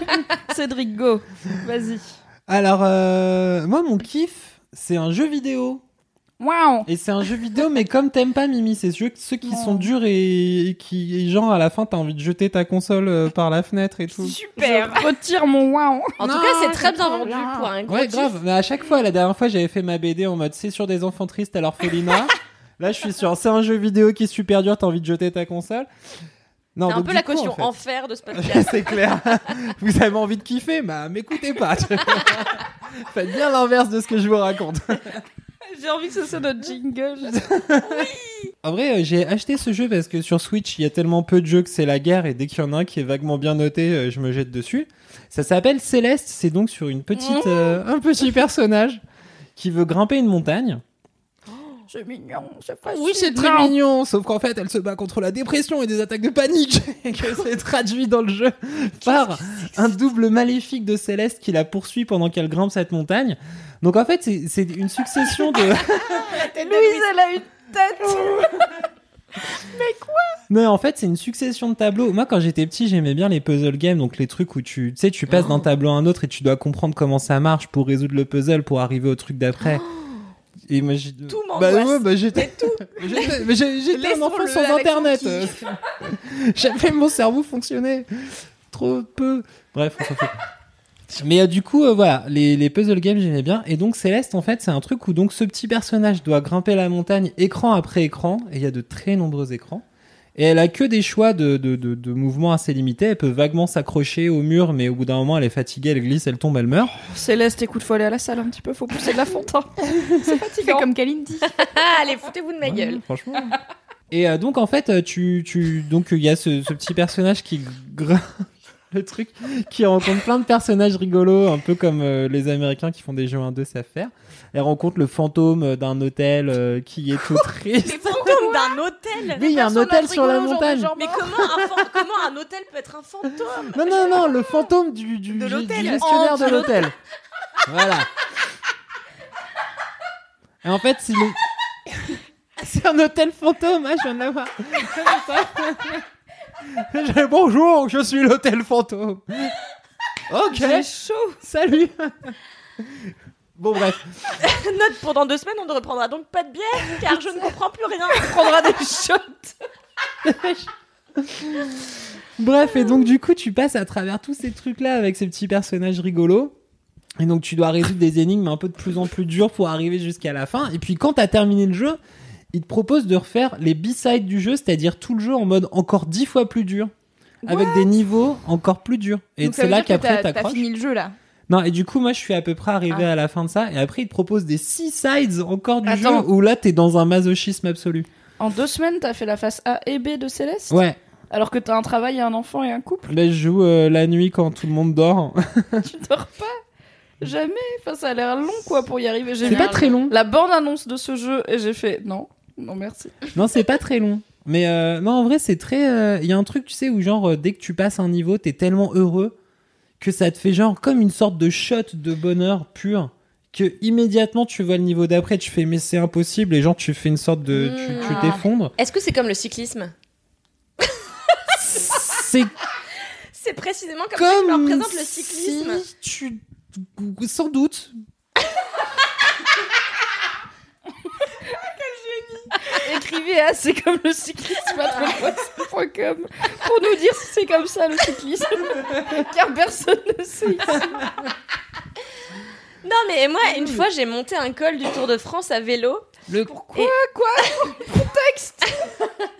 Cédric, go. Vas-y. Alors, euh, moi, mon kiff, c'est un jeu vidéo. Waouh. Et c'est un jeu vidéo, mais comme t'aimes pas Mimi, c'est ceux, ceux qui sont durs et, et qui, et genre, à la fin, t'as envie de jeter ta console euh, par la fenêtre et tout. Super. Je retire mon waouh. En Non, tout cas, c'est très bien vendu bien. pour un gros Ouais, grave. Mais à chaque fois, la dernière fois, j'avais fait ma BD en mode c'est sur des enfants tristes à l'orphelinat. Là, je suis sur c'est un jeu vidéo qui est super dur, t'as envie de jeter ta console. Non, C'est un peu la coup, caution en fait- enfer de ce podcast. c'est clair. Vous avez envie de kiffer, bah m'écoutez pas. Faites bien l'inverse de ce que je vous raconte. J'ai envie que ce soit notre jingle. En vrai, euh, j'ai acheté ce jeu parce que sur Switch, il y a tellement peu de jeux que c'est la guerre et dès qu'il y en a un qui est vaguement bien noté, euh, je me jette dessus. Ça s'appelle Céleste, c'est donc sur une petite, euh, un petit personnage qui veut grimper une montagne. C'est mignon, c'est pas Oui, c'est très mignon, sauf qu'en fait, elle se bat contre la dépression et des attaques de panique, et que c'est traduit dans le jeu par un double maléfique de Céleste qui la poursuit pendant qu'elle grimpe cette montagne. Donc en fait, c'est une succession de... Louise, elle a une tête. Non, en fait, c'est une succession de tableaux. Moi, quand j'étais petit, j'aimais bien les puzzle games, donc les trucs où tu, tu sais, tu passes d'un tableau à un autre et tu dois comprendre comment ça marche pour résoudre le puzzle pour arriver au truc d'après. Et moi, j'ai... Tout Bah m'angoisse. ouais, bah j'étais... J'étais, mais j'ai- j'étais un enfant sans internet. J'avais mon cerveau fonctionnait trop peu. Bref, on s'en fout. Mais euh, du coup, euh, voilà, les, les puzzle games, j'aimais bien. Et donc, Céleste, en fait, c'est un truc où donc ce petit personnage doit grimper la montagne écran après écran. Et il y a de très nombreux écrans. Et elle a que des choix de, de, de, de mouvements assez limités. Elle peut vaguement s'accrocher au mur, mais au bout d'un moment, elle est fatiguée, elle glisse, elle tombe, elle meurt. Céleste, écoute, faut aller à la salle un petit peu, faut pousser de la fonte. hein. C'est Fais fatigant. comme Kalindi. Ah, allez, foutez-vous de ma Ouais, gueule. franchement. Et euh, donc en fait, euh, tu, tu donc il y a ce, ce petit personnage qui grimpe le truc, qui rencontre plein de personnages rigolos, un peu comme euh, les Américains qui font des jeux 1-2 savent faire. Elle rencontre le fantôme d'un hôtel euh, qui est tout triste. Les fantômes d'un hôtel. Oui, il y a un hôtel sur la montagne. Mais comment un, fan- comment un hôtel peut être un fantôme Non, non, non, le fantôme du, du, De du- gestionnaire de l'hôtel. Voilà. Et en fait, c'est le... C'est un hôtel fantôme, ah, je viens de l'avoir. Bonjour, je suis l'hôtel fantôme. Ok, J'ai chaud. salut. Bon, bref. Note pour dans deux semaines, on ne reprendra donc pas de bière car je ne comprends plus rien. On prendra des shots. Bref, et donc du coup, tu passes à travers tous ces trucs-là avec ces petits personnages rigolos. Et donc tu dois résoudre des énigmes un peu de plus en plus dures pour arriver jusqu'à la fin. Et puis quand t'as terminé le jeu, il te propose de refaire les B-sides du jeu, c'est-à-dire tout le jeu en mode encore dix fois plus dur. Avec des niveaux encore plus durs. Et c'est là qu'après t'as- fini le jeu là. Non, et du coup, moi, je suis à peu près arrivé Ah. à la fin de ça. Et après, il te propose des six sides encore du Attends. jeu où là, t'es dans un masochisme absolu. En deux semaines, t'as fait la face A et B de Céleste Ouais. Alors que t'as un travail et un enfant et un couple Là, je joue euh, la nuit quand tout le monde dort. Tu dors pas Jamais. Enfin, ça a l'air long, quoi, pour y arriver. C'est pas très long. la bande-annonce de ce jeu et j'ai fait non, non merci. Non, c'est pas très long. Mais euh, non, en vrai, c'est très. Il y a un truc, tu sais, où genre, euh, dès que tu passes un niveau, t'es tellement heureux que ça te fait genre comme une sorte de shot de bonheur pur. Que immédiatement tu vois le niveau d'après, tu fais mais c'est impossible et genre tu fais une sorte de. tu- Tu Ah. t'effondres. Est-ce que c'est comme le cyclisme? C'est C'est précisément comme, ça que je représente le cyclisme. si tu. Sans doute. Écrivez à c'est comme le cyclisme patronpoisson.com pour nous dire si c'est comme ça le cyclisme. Car personne ne sait. Non, mais moi, une fois, j'ai monté un col du Tour de France à vélo. Le... Pourquoi quoi? Contexte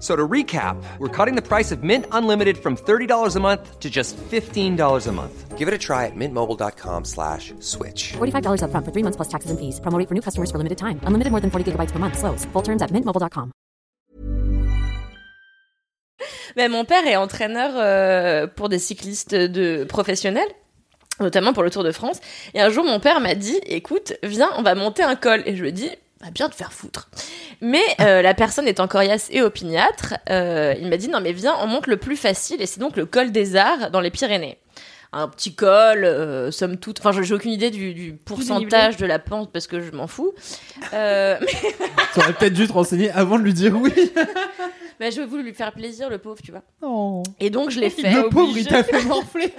So to recap, we're cutting the price of Mint Unlimited from $30 a month to just $15 a month. Give it a try at mintmobile.com slash switch. $45 upfront for three months plus taxes and fees. Promo for new customers for limited time. Unlimited more than 40 gigabytes per month. Slows. Full terms at mintmobile.com. Mais mon père est entraîneur euh, pour des cyclistes de professionnels notamment pour le Tour de France. Et un jour, mon père m'a dit, écoute, viens, on va monter un col. Et je lui ai dit, va bien te faire foutre. Mais euh, la personne étant coriace et opiniâtre, euh, il m'a dit, non mais viens, on monte le plus facile. Et c'est donc le col des Arts dans les Pyrénées. Un petit col, euh, somme toute. Enfin, j'ai aucune idée du, du pourcentage de la pente parce que je m'en fous. Euh, mais T'aurais peut-être dû te renseigner avant de lui dire oui. mais je voulu lui faire plaisir, le pauvre, tu vois. Oh. Et donc, je l'ai fait. Le pauvre, il t'a fait morfler.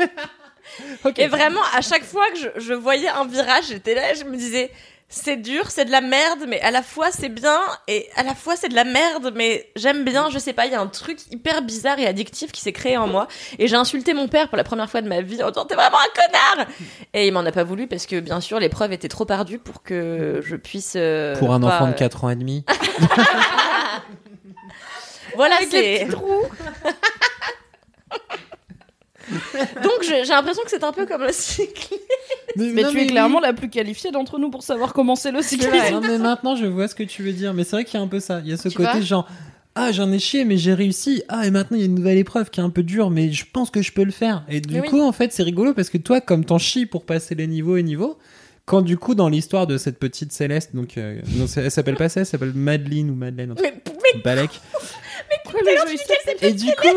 Ok. Et vraiment, à chaque fois que je, je voyais un virage, j'étais là et je me disais, c'est dur, c'est de la merde, mais à la fois c'est bien, et à la fois c'est de la merde, mais j'aime bien, je sais pas, il y a un truc hyper bizarre et addictif qui s'est créé en moi. Et j'ai insulté mon père pour la première fois de ma vie en disant, t'es vraiment un connard Et il m'en a pas voulu parce que, bien sûr, l'épreuve était trop ardue pour que je puisse... euh, Pour un pas, enfant de euh, 4 ans et demi. Voilà, c'est... Donc j'ai l'impression que c'est un peu comme le cycle. Mais tu es clairement la plus qualifiée d'entre nous pour savoir comment c'est le cyclisme. Non mais maintenant je vois ce que tu veux dire. Mais c'est vrai qu'il y a un peu ça. Il y a ce Tu côté genre ah j'en ai chié mais j'ai réussi. Ah et maintenant il y a une nouvelle épreuve qui est un peu dure mais je pense que je peux le faire. Et du Mais oui. coup en fait c'est rigolo parce que toi comme t'en chies pour passer les niveaux et niveaux. Quand du coup dans l'histoire de cette petite Céleste donc euh, non, c'est- elle s'appelle pas ça, elle s'appelle Madeleine ou Madeleine. Mais, mais Balek. Quoi, Et du coup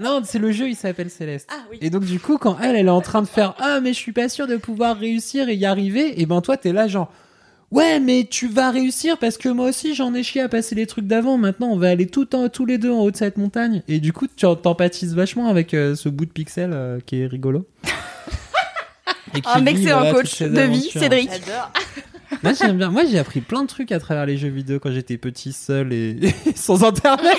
non c'est le jeu il s'appelle Céleste. Ah oui. Et donc du coup, quand elle, elle est en train de faire ah mais je suis pas sûre de pouvoir réussir et y arriver, et ben toi t'es là genre ouais mais tu vas réussir parce que moi aussi j'en ai chié à passer les trucs d'avant. Maintenant on va aller tout en, tous les deux en haut de cette montagne. Et du coup tu t'empathises vachement avec euh, ce bout de pixel euh, qui est rigolo. Et qui Un vit, excellent voilà, coach de vie. Cédric. J'adore. Moi j'aime bien. Moi j'ai appris plein de trucs à travers les jeux vidéo quand j'étais petit seul et, et sans internet.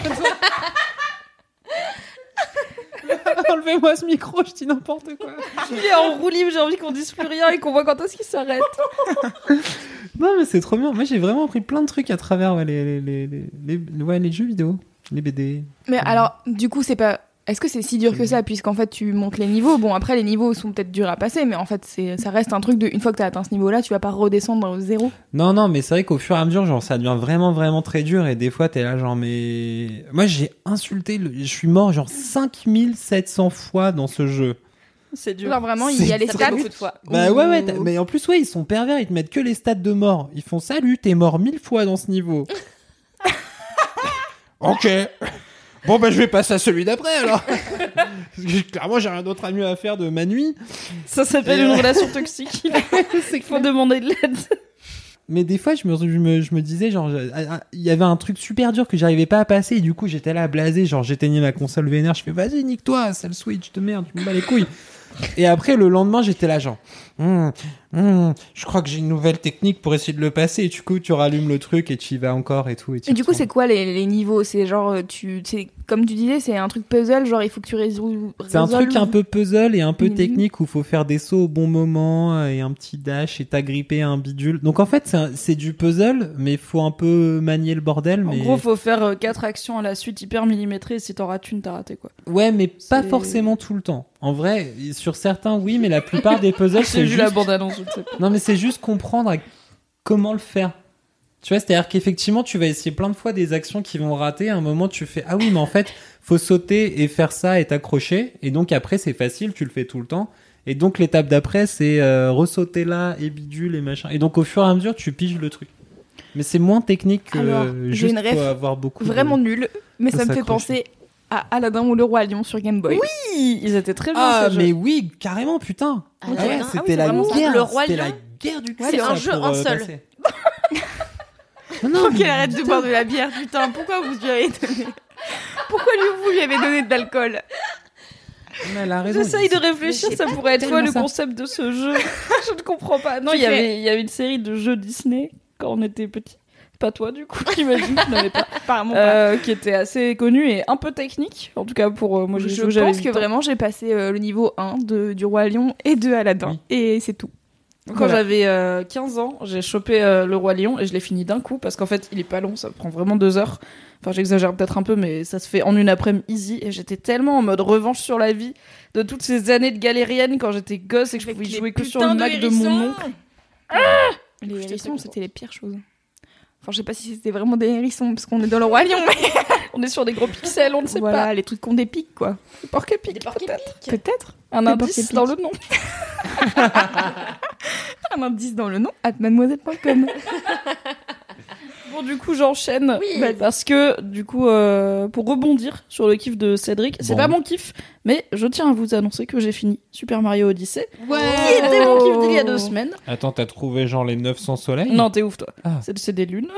Enlevez-moi ce micro, je dis n'importe quoi. Il est en roue libre, j'ai envie qu'on dise plus rien et qu'on voit quand est-ce qu'il s'arrête. Non, mais c'est trop bien. Moi, j'ai vraiment appris plein de trucs à travers ouais, les, les, les, les, les- ouais, les jeux vidéo, les BD. Mais alors, du coup, c'est pas. Est-ce que c'est si dur que ça, puisqu'en fait tu montes les niveaux? Bon, après les niveaux sont peut-être durs à passer, mais en fait c'est, ça reste un truc de. Une fois que t'as atteint ce niveau-là, tu vas pas redescendre au zéro. Non, non, mais c'est vrai qu'au fur et à mesure, genre, ça devient vraiment, vraiment très dur. Et des fois, t'es là, genre, mais. Moi, j'ai insulté. le- Je suis mort, genre, 5700 fois dans ce jeu. C'est dur. Genre vraiment, il y a les stats? beaucoup de fois. Bah ouais, ouais. Mais en plus, ouais, ils sont pervers. Ils te mettent que les stats de mort. Ils font salut, t'es mort mille fois dans ce niveau. ok. Bon, bah, je vais passer à celui d'après alors. Parce que clairement, j'ai rien d'autre à mieux à faire de ma nuit. Ça s'appelle Et une ouais. relation toxique. C'est qu'il faut demander de l'aide. Mais des fois, je me, je me, je me disais, genre, je- ah, ah, il y avait un truc super dur que j'arrivais pas à passer, et du coup, j'étais là à blaser, genre, j'éteignais ma console vénère, je fais, vas-y, nique-toi, sale Switch de merde, tu me bats les couilles. et après, le lendemain, j'étais là, genre, Hum, hum, je crois que j'ai une nouvelle technique pour essayer de le passer, et du coup, tu rallumes le truc, et tu y vas encore, et tout. Et, du coup, c'est quoi les, les niveaux? C'est genre, euh, tu, comme tu disais, c'est un truc puzzle, genre il faut que tu résous. C'est un truc un peu puzzle et un peu technique où faut faire des sauts au bon moment euh, et un petit dash et t'agripper à un bidule. Donc en fait, c'est du puzzle, mais faut un peu manier le bordel. En Mais... gros, faut faire 4 actions à la suite hyper millimétrées si t'en rates une, t'as raté quoi. Ouais, mais pas forcément tout le temps. En vrai, sur certains, oui, mais la plupart des puzzles, c'est juste... la bande-annonce, je ne sais pas. Non, mais c'est juste comprendre comment le faire. Tu vois, c'est-à-dire qu'effectivement, tu vas essayer plein de fois des actions qui vont rater. À un moment, tu fais Ah oui, mais en fait, faut sauter et faire ça et t'accrocher. Et donc, après, c'est facile, tu le fais tout le temps. Et donc, l'étape d'après, c'est euh, ressauter là et bidule et machin. Et donc, au fur et à mesure, tu piges le truc. Mais c'est moins technique que Alors, juste une ref avoir beaucoup. de- Vraiment nul, mais Ça ça me fait penser à Aladdin ou le Roi Lion sur Game Boy. Oui, ils étaient très bien. Ah, mais oui, carrément, putain. Ah, ouais, d'accord. Ah oui, c'était c'est la guerre. Le Roi C'était Lion. la guerre du. C'est un jeu, un euh, seul. non, Faut qu'elle arrête de boire de la bière, putain. Pourquoi vous lui avez donné Pourquoi lui, vous lui avez donné de l'alcool. J'essaye de réfléchir, ça pourrait être quoi le ça. concept de ce jeu Je ne comprends pas. Non, il y avait, il y avait une série de jeux Disney quand on était petit. Pas toi, du coup, j'imagine que tu n'avais pas. Apparemment pas. Euh, qui était assez connu et un peu technique. En tout cas, pour euh, moi, j'ai je j'avais pense que 8 ans. vraiment j'ai passé euh, le niveau 1 de, du Roi Lion et de Aladdin. Oui. Et c'est tout. Quand Voilà. j'avais euh, 15 ans, j'ai chopé euh, le Roi Lion et je l'ai fini d'un coup parce qu'en fait, il est pas long, ça prend vraiment deux heures. Enfin, j'exagère peut-être un peu, mais ça se fait en une après-midi easy. Et j'étais tellement en mode revanche sur la vie de toutes ces années de galérienne quand j'étais gosse et que je pouvais y jouer que sur le Mac de mon oncle. Les J'étais hérissons, c'était les pires choses. Enfin, je sais pas si c'était vraiment des hérissons parce qu'on est dans le Roi Lion, mais On est sur des gros pixels, on ne sait voilà, les trucs qu'on dépique quoi. pas. Des porcs peut-être. Peut-être. Un indice dans le nom. Un indice dans le nom, at mademoiselle.com. Bon, du coup, j'enchaîne. Oui. Bah, parce que, du coup, euh, pour rebondir sur le kiff de Cédric, c'est Bon. pas mon kiff, mais je tiens à vous annoncer que j'ai fini Super Mario Odyssey. Ouais. Qui était mon kiff d'il y a deux semaines. Attends, t'as trouvé genre les 900 soleils? Non, t'es ouf, toi. Ah. C'est des lunes.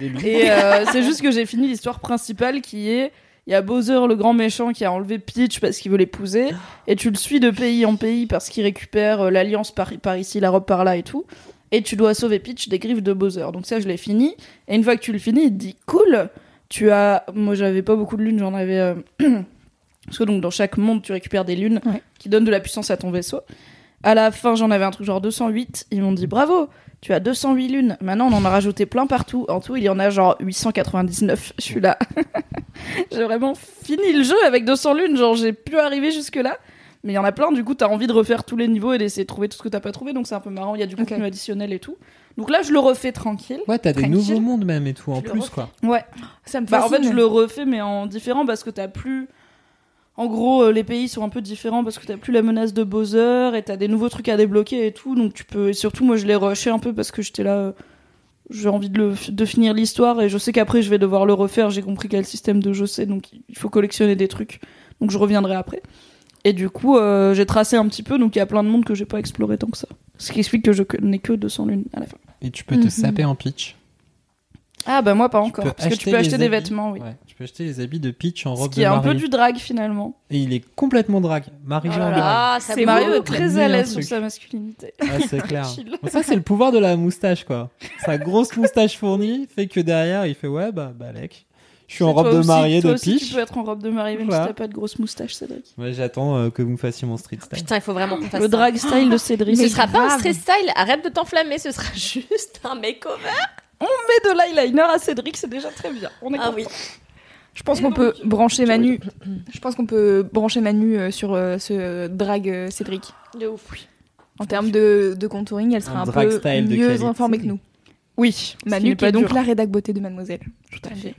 Des lunes. Et euh, c'est juste que j'ai fini l'histoire principale qui est. Il y a Bowser, le grand méchant, qui a enlevé Peach parce qu'il veut l'épouser. Et tu le suis de pays en pays parce qu'il récupère euh, l'alliance par, par ici, la robe par là et tout. Et tu dois sauver Peach des griffes de Bowser. Donc ça, je l'ai fini. Et une fois que tu le finis, il te dit cool. Tu as. Moi, j'avais pas beaucoup de lunes, j'en avais. euh, Parce que donc dans chaque monde, tu récupères des lunes Ouais. qui donnent de la puissance à ton vaisseau. À la fin, j'en avais un truc genre 208. Ils m'ont dit bravo, tu as 208 lunes. Maintenant, on en a rajouté plein partout. En tout, il y en a genre 899. Je suis là. j'ai vraiment fini le jeu avec 200 lunes. Genre, j'ai pu arriver jusque-là. Mais il y en a plein, du coup, t'as envie de refaire tous les niveaux et d'essayer de trouver tout ce que t'as pas trouvé. Donc, c'est un peu marrant. Il y a du contenu additionnel et tout. Donc là, je le refais tranquille. Ouais, t'as des nouveaux mondes même et tout en plus refais. quoi. Ouais. Ça me Bah, en fait, je le refais, mais en différent parce que t'as plus. En gros, euh, les pays sont un peu différents parce que t'as plus la menace de Bowser et t'as des nouveaux trucs à débloquer et tout. Donc tu peux. Et surtout, moi, je l'ai rushé un peu parce que j'étais là. euh, J'ai envie de, le... de finir l'histoire et je sais qu'après je vais devoir le refaire. J'ai compris quel système de jeu c'est, donc il faut collectionner des trucs. Donc je reviendrai après. Et du coup, euh, j'ai tracé un petit peu, donc il y a plein de monde que j'ai pas exploré tant que ça. Ce qui explique que je n'ai que 200 lunes à la fin. Et tu peux te Mhm. saper en Peach. Ah bah moi pas encore. parce que tu peux acheter des habits- vêtements, oui. Ouais, tu peux acheter les habits de Peach en Ce robe qui de est un peu du drag finalement. Et il est complètement drague. Marie Oh ça C'est Mario est très à l'aise sur sa masculinité. Ah, c'est clair. Bon, ça, c'est le pouvoir de la moustache, quoi. Sa grosse moustache fournie fait que derrière, il fait ouais, bah, balèque. Je suis en robe de aussi- mariée toi de aussi, Peach. Tu peux être en robe de mariée même Voilà. si t'as pas de grosse moustache, Cédric. Ouais, j'attends euh, que vous me fassiez mon street style. Putain, il faut vraiment qu'on fasse Le ça. drag style de Cédric. Ce Mais sera pas un stress style, arrête de t'enflammer, ce sera juste un makeover. met de l'eyeliner à Cédric, c'est déjà très bien. On est Ah content. oui. Je pense qu'on peut brancher Manu. Je pense qu'on peut brancher Manu euh, sur euh, ce drag euh, Cédric. De ouf. En termes de, de contouring, elle sera Un un, drag peu mieux informée que nous. Oui, ce Manu qui est pas donc dur. la rédac beauté de Mademoiselle. Tout à fait.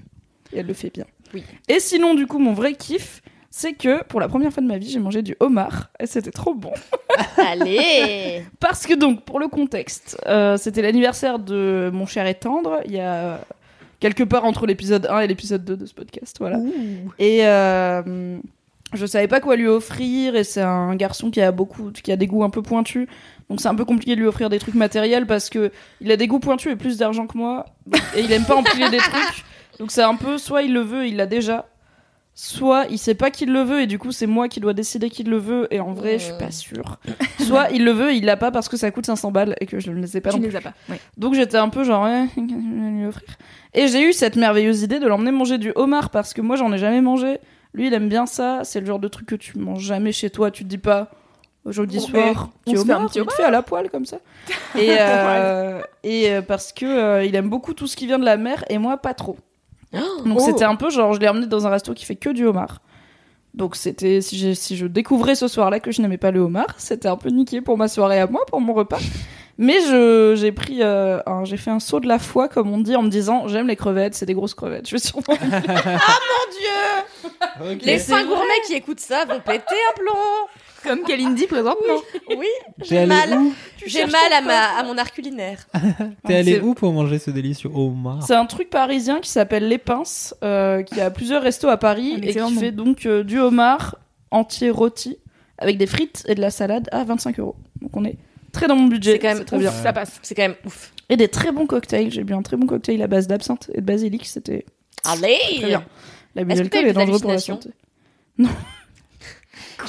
Et elle le fait bien. Oui. Et sinon, du coup, mon vrai kiff, c'est que pour la première fois de ma vie, j'ai mangé du homard et c'était trop bon. Allez Parce que donc, pour le contexte, euh, c'était l'anniversaire de mon cher et tendre, il y a quelque part entre l'épisode 1 et l'épisode 2 de ce podcast, voilà. Et euh, je savais pas quoi lui offrir, et c'est un garçon qui a beaucoup, qui a des goûts un peu pointus, donc c'est un peu compliqué de lui offrir des trucs matériels parce que il a des goûts pointus et plus d'argent que moi, et il aime pas empiler des trucs, donc c'est un peu soit il le veut, il l'a déjà. Soit il sait pas qu'il le veut et du coup c'est moi qui dois décider qu'il le veut et en vrai je suis pas sûre. Soit il le veut il l'a pas parce que ça coûte 500 balles et que je ne les ai pas Tu non ne plus. les as pas. Oui. Donc j'étais un peu genre, ouais, je vais lui offrir? Et j'ai eu cette merveilleuse idée de l'emmener manger du homard parce que moi j'en ai jamais mangé. Lui il aime bien ça. C'est le genre de truc que tu manges jamais chez toi. Tu te dis pas aujourd'hui On soir, tu se fait un homard, petit vite fait à la poêle comme ça. Et, euh, et euh, parce que euh, il aime beaucoup tout ce qui vient de la mer et moi pas trop. Donc Oh. c'était un peu genre, je l'ai emmené dans un resto qui fait que du homard. Donc c'était si, je découvrais ce soir-là que je n'aimais pas le homard, c'était un peu niqué pour ma soirée à moi, pour mon repas. Mais je j'ai pris euh, un- j'ai fait un saut de la foi comme on dit en me disant j'aime les crevettes, c'est des grosses crevettes. Je vais sûrement Mon Dieu Les vrai. gourmets qui écoutent ça vont péter un plomb. Comme Kalindi présentement. Oui, T'es j'ai mal. J'ai mal à, ma, à mon arc culinaire. T'es allé où pour manger ce délicieux homard? C'est un truc parisien qui s'appelle Les Pinces, euh, qui a plusieurs restos à Paris Un et qui fait donc euh, du homard entier rôti avec des frites et de la salade à 25 euros. Donc on est très dans mon budget. C'est quand même très ouf. bien. Ça passe. C'est quand même ouf. Et des très bons cocktails. J'ai bu un très bon cocktail à base d'absinthe et de basilic. C'était Allez très bien. L'abus d'alcool est dangereux pour la santé.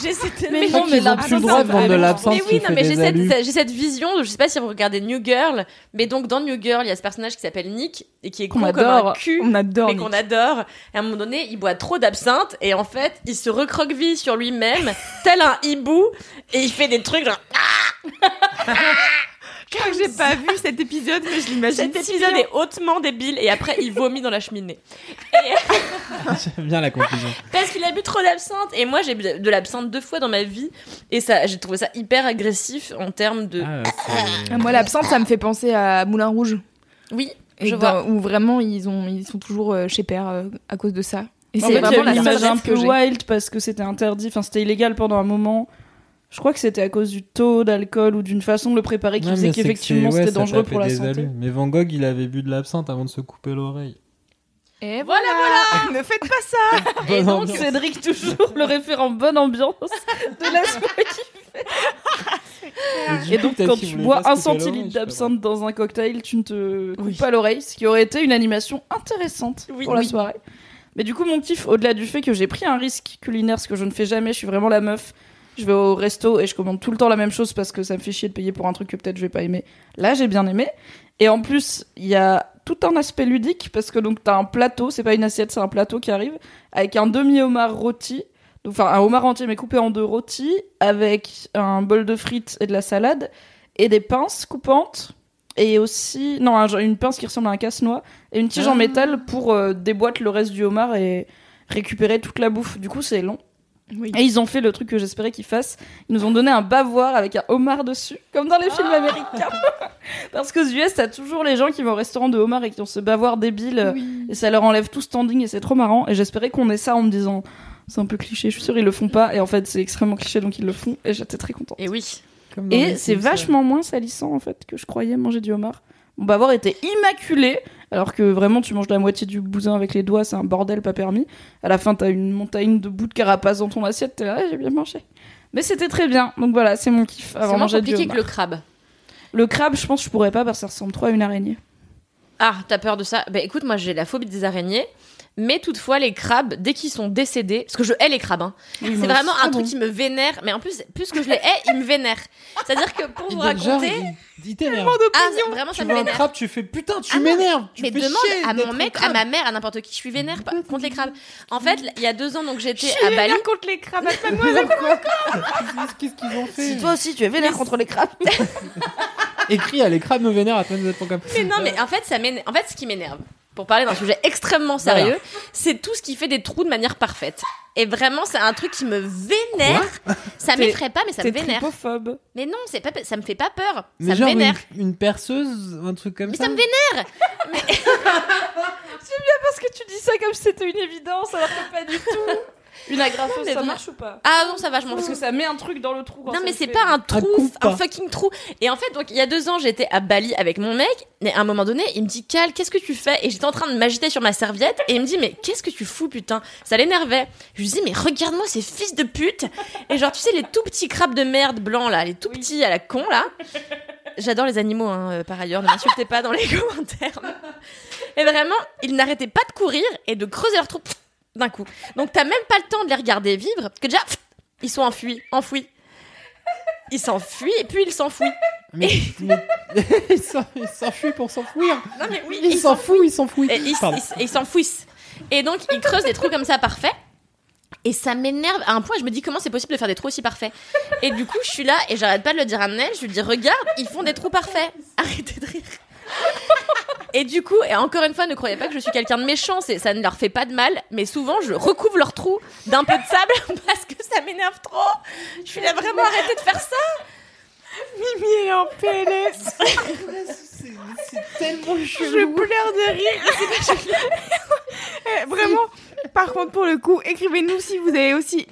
J'ai cette Mais non, mais l'absinthe, plus le droit de vendre de. Mais oui, non, mais j'ai cette, alus. j'ai cette vision. Je sais pas si vous regardez New Girl, mais donc dans New Girl, il y a ce personnage qui s'appelle Nick et qui est con comme un cul. On adore. mais qu'on adore. Et à un moment donné, il boit trop d'absinthe et en fait, il se recroqueville sur lui-même, tel un hibou, et il fait des trucs genre. Je crois que j'ai pas vu cet épisode, mais je l'imagine. Cet épisode est hautement débile et après, il vomit dans la cheminée. J'aime bien la conclusion. Parce qu'il a bu trop d'absinthe. Et moi, j'ai bu de l'absinthe deux fois dans ma vie. Et ça, j'ai trouvé ça hyper agressif en termes de. Ah, Ah, Moi, l'absinthe, ça me fait penser à Moulin Rouge. Oui, Et je dans- vois. où vraiment ils ont ils sont toujours euh, chez père euh, à cause de ça. Et En c'est vraiment une la image seule un peu wild parce que c'était interdit, enfin c'était illégal pendant un moment. Je crois que c'était à cause du taux d'alcool ou d'une façon de le préparer qui faisait qu'effectivement ouais, c'était dangereux pour la santé. alus. Mais Van Gogh, il avait bu de l'absinthe avant de se couper l'oreille. Et voilà, voilà. ne faites pas ça. Et donc, ambiance. Cédric, toujours le référent bonne ambiance de laisse-moi du Et coup, donc, quand tu bois un centilitre d'absinthe dans un cocktail, tu ne te coupes Oui. pas l'oreille, ce qui aurait été une animation intéressante Oui, pour la soirée. Mais du coup, mon kiff, au-delà du fait que j'ai pris un risque culinaire, ce que je ne fais jamais, je suis vraiment la meuf. Je vais au resto et je commande tout le temps la même chose parce que ça me fait chier de payer pour un truc que peut-être je vais pas aimer. Là, j'ai bien aimé. Et en plus, il y a tout un aspect ludique parce que donc t'as un plateau, c'est pas une assiette, c'est un plateau qui arrive avec un demi-homard rôti, donc, enfin un homard entier mais coupé en deux rôtis, avec un bol de frites et de la salade et des pinces coupantes et aussi non un- une pince qui ressemble à un casse-noix et une tige en métal pour euh, déboîter le reste du homard et récupérer toute la bouffe. Du coup, c'est long. Oui. Et ils ont fait le truc que j'espérais qu'ils fassent. Ils nous ont donné un bavoir avec un homard dessus, comme dans les films américains. Parce qu'aux US, t'as toujours les gens qui vont au restaurant de homard et qui ont ce bavoir débile. euh, Et ça leur enlève tout standing et c'est trop marrant. Et j'espérais qu'on ait ça en me disant, c'est un peu cliché, je suis sûre ils le font pas. Et en fait, c'est extrêmement cliché donc ils le font. Et j'étais très contente. Et oui. Et c'est vachement moins salissant en fait que je croyais manger du homard. Mon bavoir était immaculé, alors que vraiment tu manges la moitié du bousin avec les doigts, c'est un bordel pas permis. À la fin, t'as une montagne de bouts de carapace dans ton assiette, t'es là, Ouais, j'ai bien mangé. Mais c'était très bien, donc voilà, c'est mon kiff C'est moins compliqué que le crabe. Le crabe, je pense que je pourrais pas parce que ça ressemble trop à une araignée. Ah, t'as peur de ça? Bah écoute, moi j'ai la phobie des araignées. Mais toutefois, les crabes, dès qu'ils sont décédés, parce que je hais les crabes, hein, c'est vraiment un truc qui me vénère. Mais en plus, plus que je les hais, ils me vénèrent. C'est-à-dire que pour vous raconter, il- il ah, vraiment ça Tu me vois un crabe, tu fais putain, tu Ah m'énerves. tu Mais fais demande chier à mon mec, à ma mère, à n'importe qui, je suis vénère contre les crabes. En fait, il y a deux ans, donc j'étais à Bali. contre les crabes. Qu'est-ce qu'ils ont fait Si toi aussi tu es vénère contre les crabes. Écris à les crabes me vénèrent à Mais non, mais en fait, ça. En fait, ce qui m'énerve, pour parler d'un sujet extrêmement sérieux, Voilà. c'est tout ce qui fait des trous de manière parfaite. Et vraiment, c'est un truc qui me vénère. ça m'effraie pas, mais ça me vénère. tripophobe. Mais non, c'est pas, ça me fait pas peur. Mais ça genre me vénère. Une, une perceuse, un truc comme Mais ça. ça me vénère. Parce que tu dis ça comme si c'était une évidence, alors que pas du tout. Une agrafeuse, mais ça marche ou pas? Ah non, ça va, je m'en Parce que ça met un truc dans le trou. quand Non ça mais le c'est fait. pas un trou, un fucking trou. Et en fait, donc il y a deux ans, j'étais à Bali avec mon mec. Et à un moment donné, il me dit Cal, qu'est-ce que tu fais? Et j'étais en train de m'agiter sur ma serviette. Et il me dit mais qu'est-ce que tu fous putain? Ça l'énervait. Je lui dis mais regarde-moi ces fils de pute. Et genre tu sais les tout petits crabes de merde blancs là, les tout petits à la con là. J'adore les animaux hein, euh, par ailleurs. Ne m'insultez pas dans les commentaires. Et vraiment, ils n'arrêtaient pas de courir et de creuser leur trou d'un coup. Donc t'as même pas le temps de les regarder vivre parce que déjà pff, ils sont enfuis, enfouis. Ils s'enfuient et puis ils s'enfouissent. Mais, mais- il s'en- il s'enfuit pour s'enfouir. Non mais oui, Il ils s'en. Et ils Pardon. ils- ils s'enfouissent. Et donc, ils creusent des trous comme ça parfaits. Et ça m'énerve à un point, je me dis comment c'est possible de faire des trous aussi parfaits? Et du coup, je suis là et j'arrête pas de le dire à Nel. Je lui dis, regarde, ils font des trous parfaits. Arrêtez de rire. Et du coup, et encore une fois, ne croyez pas que je suis quelqu'un de méchant, c'est, ça ne leur fait pas de mal, mais souvent je recouvre leur trou d'un peu de sable parce que ça m'énerve trop. Je suis là vraiment arrêtez de faire ça. Mimi est en PLS. Je pleure de rire. Eh, Vraiment. Par contre, pour le coup, écrivez-nous si vous avez aussi.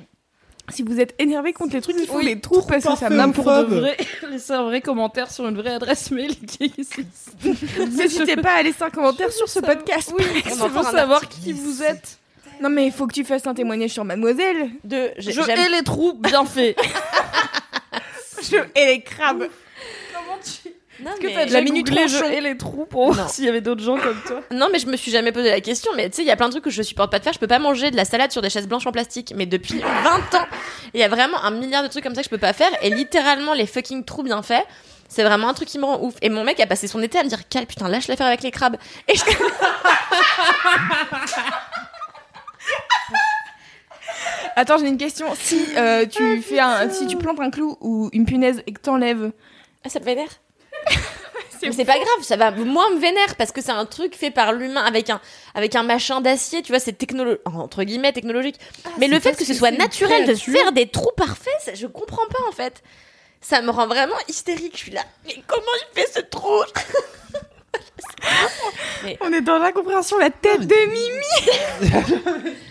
Si vous êtes énervé contre les trucs font Oui, des trous parce que ça m'importe. Pour de vrai, laissez un vrai commentaire sur une vraie adresse mail qui existe. N'hésitez pas à laisser un commentaire sur ce podcast. Oui, On en veut savoir qui vous êtes. Non, mais il faut que tu fasses un témoignage sur Mademoiselle. De, Je hais les trous, bien fait. Je... Et les crabes. Non, Est-ce que mais- t'as déjà La minute je hais les trous pour voir s'il y avait d'autres gens comme toi Non, mais je me suis jamais posé la question. Mais tu sais, il y a plein de trucs que je supporte pas de faire. Je peux pas manger de la salade sur des chaises blanches en plastique. Mais depuis 20 ans, il y a vraiment un milliard de trucs comme ça que je peux pas faire. Et littéralement, les fucking trous bien faits. C'est vraiment un truc qui me rend ouf. Et mon mec a passé son été à me dire Cal, putain, lâche la faire avec les crabes. Et je... Attends, j'ai une question. Si euh, tu fais un, si tu plantes un clou ou une punaise et que t'enlèves, Ah, ça te vénère c'est pas grave, ça va moins me vénère parce que c'est un truc fait par l'humain avec un avec un machin d'acier, tu vois, c'est technolo entre guillemets technologique. Mais le fait que ce soit naturel de faire des trous parfaits, ça, je comprends pas en fait. Ça me rend vraiment hystérique. Je suis là. Mais comment il fait ce trou? On est dans l'incompréhension, la tête de Mimi.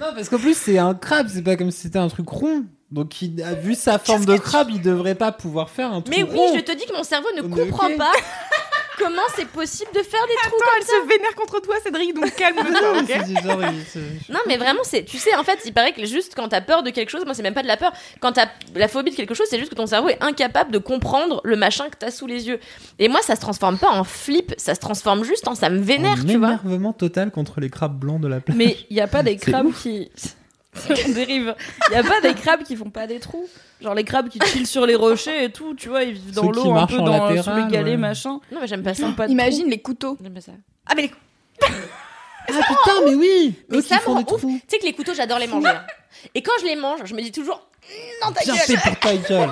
Non, parce qu'en plus, c'est un crabe, c'est pas comme si c'était un truc rond. Donc, il a vu sa forme de crabe, il devrait pas pouvoir faire un truc Mais rond. oui, je te dis que mon cerveau ne comprend ok. pas comment c'est possible de faire des trous Attends, comme elle ça. se vénère contre toi, Cédric, donc calme-toi, Non, ok mais c'est genre, il se- Non, mais vraiment, c'est, tu sais, en fait, il paraît que juste quand t'as peur de quelque chose, moi, c'est même pas de la peur. Quand t'as la phobie de quelque chose, c'est juste que ton cerveau est incapable de comprendre le machin que t'as sous les yeux. Et moi, ça se transforme pas en flip, ça se transforme juste en ça me vénère, un tu vois. énervement total contre les crabes blancs de la plage. Mais il y a pas des C'est crabes qui. On dérive. Il y a pas des crabes qui font pas des trous. Genre les crabes qui chillent sur les rochers et tout, tu vois, ils vivent dans l'eau un peu dans, les galets, ouais. machin. Non, mais j'aime pas ça. pas Imagine les couteaux. J'aime pas ça. Ah, mais les Ah putain, mais oui Mais ça me font rend des ouf. trous. Tu sais que les couteaux, j'adore les manger. hein. Et quand je les mange, je me dis toujours non ta Bien gueule. fait pour ta gueule.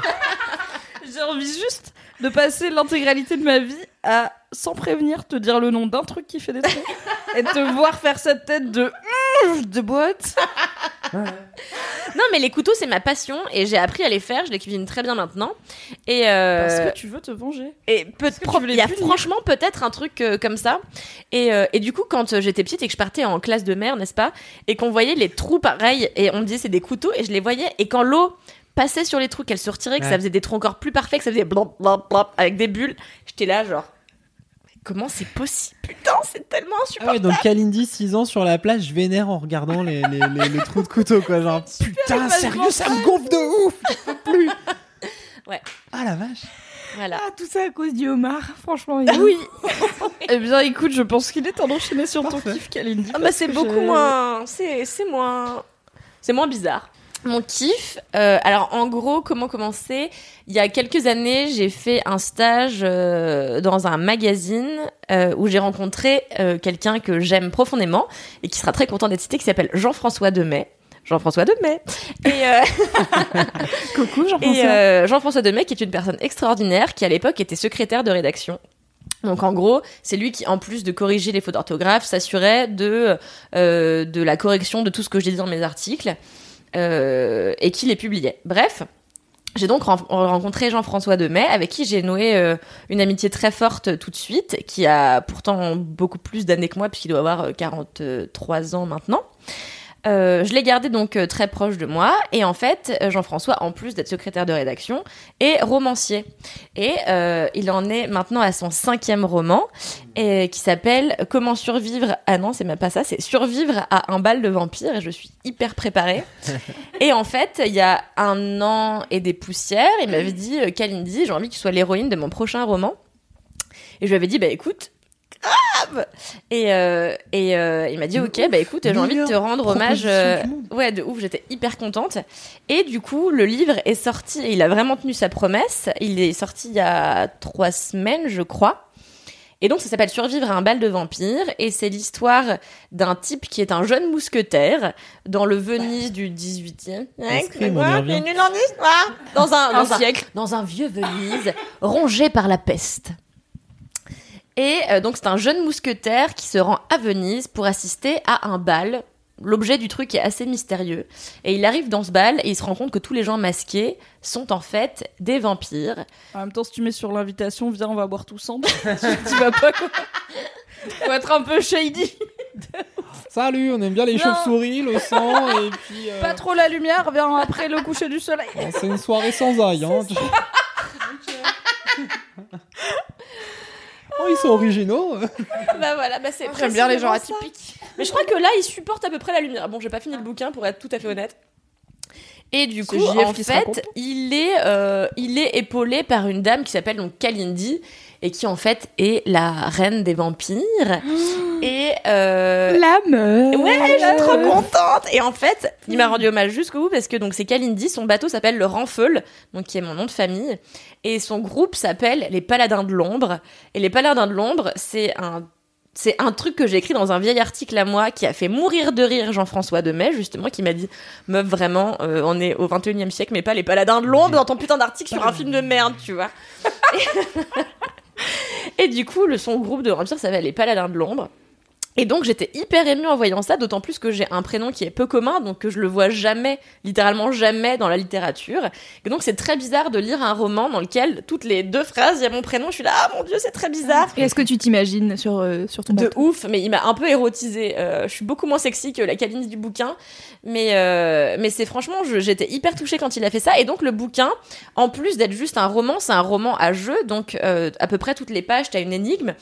J'ai envie juste de passer l'intégralité de ma vie à, sans prévenir, te dire le nom d'un truc qui fait des trous et te voir faire cette tête de de boîte. Non, mais les couteaux, c'est ma passion et j'ai appris à les faire. Je les cuisine très bien maintenant. Et euh, Parce que tu veux te venger. Et peut il y a punir franchement peut-être un truc euh, comme ça. Et, euh, et du coup, quand euh, j'étais petite et que je partais en classe de mer, n'est-ce pas, et qu'on voyait les trous pareils, et on me disait c'est des couteaux, et je les voyais, et quand l'eau passait sur les trous, qu'elle se retirait, que ça faisait des trous encore plus parfaits, que ça faisait blop, blop, blop, avec des bulles, j'étais là genre. Comment c'est possible? Putain, c'est tellement Ah insupportable. ouais, donc Kalindi, 6 ans sur la plage, je vénère en regardant les, les, les, les trous de couteau, quoi. Genre, putain, sérieux, ça me gonfle de ouf Je peux plus Ouais. Ah la vache Voilà. Ah, tout ça à cause du homard, franchement. Oui. eh bien, écoute, je pense qu'il est temps d'enchaîner sur ton kiff, Kalindi. Ah bah c'est beaucoup moins, c'est c'est moins, c'est moins bizarre. Mon kiff, euh, alors en gros, comment commencer? Il y a quelques années, j'ai fait un stage euh, dans un magazine euh, où j'ai rencontré euh, quelqu'un que j'aime profondément et qui sera très content d'être cité, qui s'appelle Jean-François Demet. Jean-François Demet. Et, euh, Coucou, Jean-François. et euh, Jean-François Demet, qui est une personne extraordinaire, qui à l'époque était secrétaire de rédaction. Donc en gros, c'est lui qui, en plus de corriger les fautes d'orthographe, s'assurait de euh, de la correction de tout ce que je disais dans mes articles et qui les publiait. Bref. J'ai donc ren- rencontré Jean-François Demet, avec qui j'ai noué euh, une amitié très forte tout de suite, qui a pourtant beaucoup plus d'années que moi, puisqu'il doit avoir euh, 43 ans maintenant. Euh, je l'ai gardé donc euh, très proche de moi. Et en fait euh, Jean-François en plus d'être secrétaire de rédaction est romancier. Et il en est maintenant à son cinquième roman et, qui s'appelle Comment survivre ah non c'est même pas ça c'est survivre à un bal de vampires et je suis hyper préparée. Et en fait il y a un an et des poussières il m'avait dit Kalindi j'ai envie que tu sois l'héroïne de mon prochain roman. Et je lui avais dit bah écoute grave. Et euh, et euh, il m'a dit ok ouf, bah écoute j'ai envie de te rendre hommage euh, ouais de ouf j'étais hyper contente. Et du coup le livre est sorti et il a vraiment tenu sa promesse. Il est sorti il y a trois semaines je crois. Et donc ça s'appelle Survivre à un bal de vampires et c'est l'histoire d'un type qui est un jeune mousquetaire dans le Venise du 18e Escrime, on y revient. nul en histoire. Dans Un dans un siècle. dans un vieux Venise rongé par la peste. Et euh, donc c'est un jeune mousquetaire qui se rend à Venise pour assister à un bal. L'objet du truc est assez mystérieux. Et il arrive dans ce bal et il se rend compte que tous les gens masqués sont en fait des vampires. En même temps, si tu mets sur l'invitation, viens, on va boire tous ensemble. tu vas pas quoi. Faut être un peu shady. Salut, on aime bien les chauves-souris, le sang, et puis. euh, Pas trop la lumière, viens après le coucher du soleil. bon, C'est une soirée sans ail. Hein. oh, ils sont originaux. bah voilà, bah c'est J'aime bien les gens atypiques. Mais je crois que là, il supporte à peu près la lumière. Bon, j'ai pas fini le bouquin pour être tout à fait honnête. Et du coup, en fait, il est, euh, il est épaulé par une dame qui s'appelle donc Kalindi et qui en fait est la reine des vampires. et euh, La meuf. Ouais, je suis trop contente. Et en fait, il m'a rendu hommage jusqu'au bout parce que donc c'est Kalindi, son bateau s'appelle le Renfeul, donc qui est mon nom de famille, et son groupe s'appelle les Paladins de l'ombre. Et les Paladins de l'ombre, c'est un c'est un truc que j'ai écrit dans un vieil article à moi qui a fait mourir de rire Jean-François Demet, justement, qui m'a dit Meuf, vraiment, euh, on est au 21 e siècle, mais pas les paladins de l'ombre dans ton putain d'article sur un film de merde, tu vois. Et, du coup, le, son groupe de vampires s'appelle les paladins de l'ombre. Et donc j'étais hyper émue en voyant ça, d'autant plus que j'ai un prénom qui est peu commun, donc que je le vois jamais, littéralement jamais dans la littérature. Et donc c'est très bizarre de lire un roman dans lequel toutes les deux phrases, il y a mon prénom, je suis là, ah mon dieu, c'est très bizarre. Et est-ce que tu t'imagines sur, euh, sur ton De bateau ouf, mais il m'a un peu érotisé. je suis beaucoup moins sexy que la Kaline du bouquin, mais euh, mais c'est franchement, j'étais hyper touchée quand il a fait ça. Et donc le bouquin, en plus d'être juste un roman, c'est un roman à jeu, donc euh, à peu près toutes les pages, t'as une énigme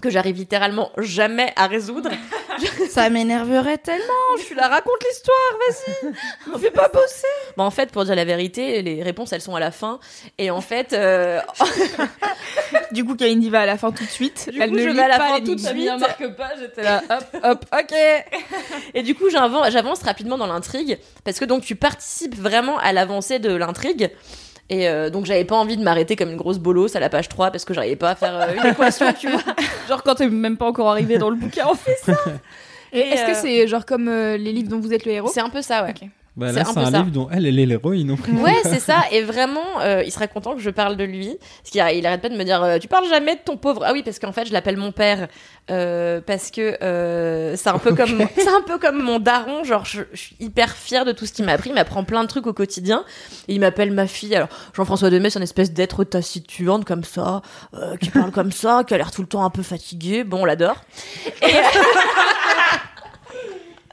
que j'arrive littéralement jamais à résoudre. Ça m'énerverait tellement. Je suis là, raconte l'histoire, vas-y. On fait pas bosser. Bon, en fait, pour dire la vérité, les réponses elles sont à la fin. Et en fait, euh, Du coup, Kalindi va à la fin tout de suite. Du Elle coup, ne je lit vais à la pas fin tout de suite. un marque-pas, j'étais là, hop, hop, ok. et du coup, j'avance rapidement dans l'intrigue parce que donc tu participes vraiment à l'avancée de l'intrigue. Et euh, donc j'avais pas envie de m'arrêter comme une grosse bolosse à la page 3 parce que j'arrivais pas à faire euh, une équation, tu vois. Genre quand t'es même pas encore arrivé dans le bouquin, en fait. Et Est-ce que euh, c'est genre comme euh, les livres dont vous êtes le héros? C'est un peu ça, ouais. Bah, C'est là, un c'est un livre dont elle, elle est l'héroïne. Ouais, c'est ça. Et vraiment, euh, il serait content que je parle de lui. Parce qu'il il arrête pas de me dire, euh, tu parles jamais de ton pauvre. Ah oui, parce qu'en fait, je l'appelle mon père. euh, parce que euh, c'est un peu comme, c'est un peu comme mon daron. Genre, je, je suis hyper fière de tout ce qu'il m'a appris. Il m'apprend plein de trucs au quotidien. Et il m'appelle ma fille. Alors, Jean-François Demet, c'est une espèce d'être taciturne comme ça, qui parle comme ça, qui a l'air tout le temps un peu fatigué. Bon, on l'adore. Et...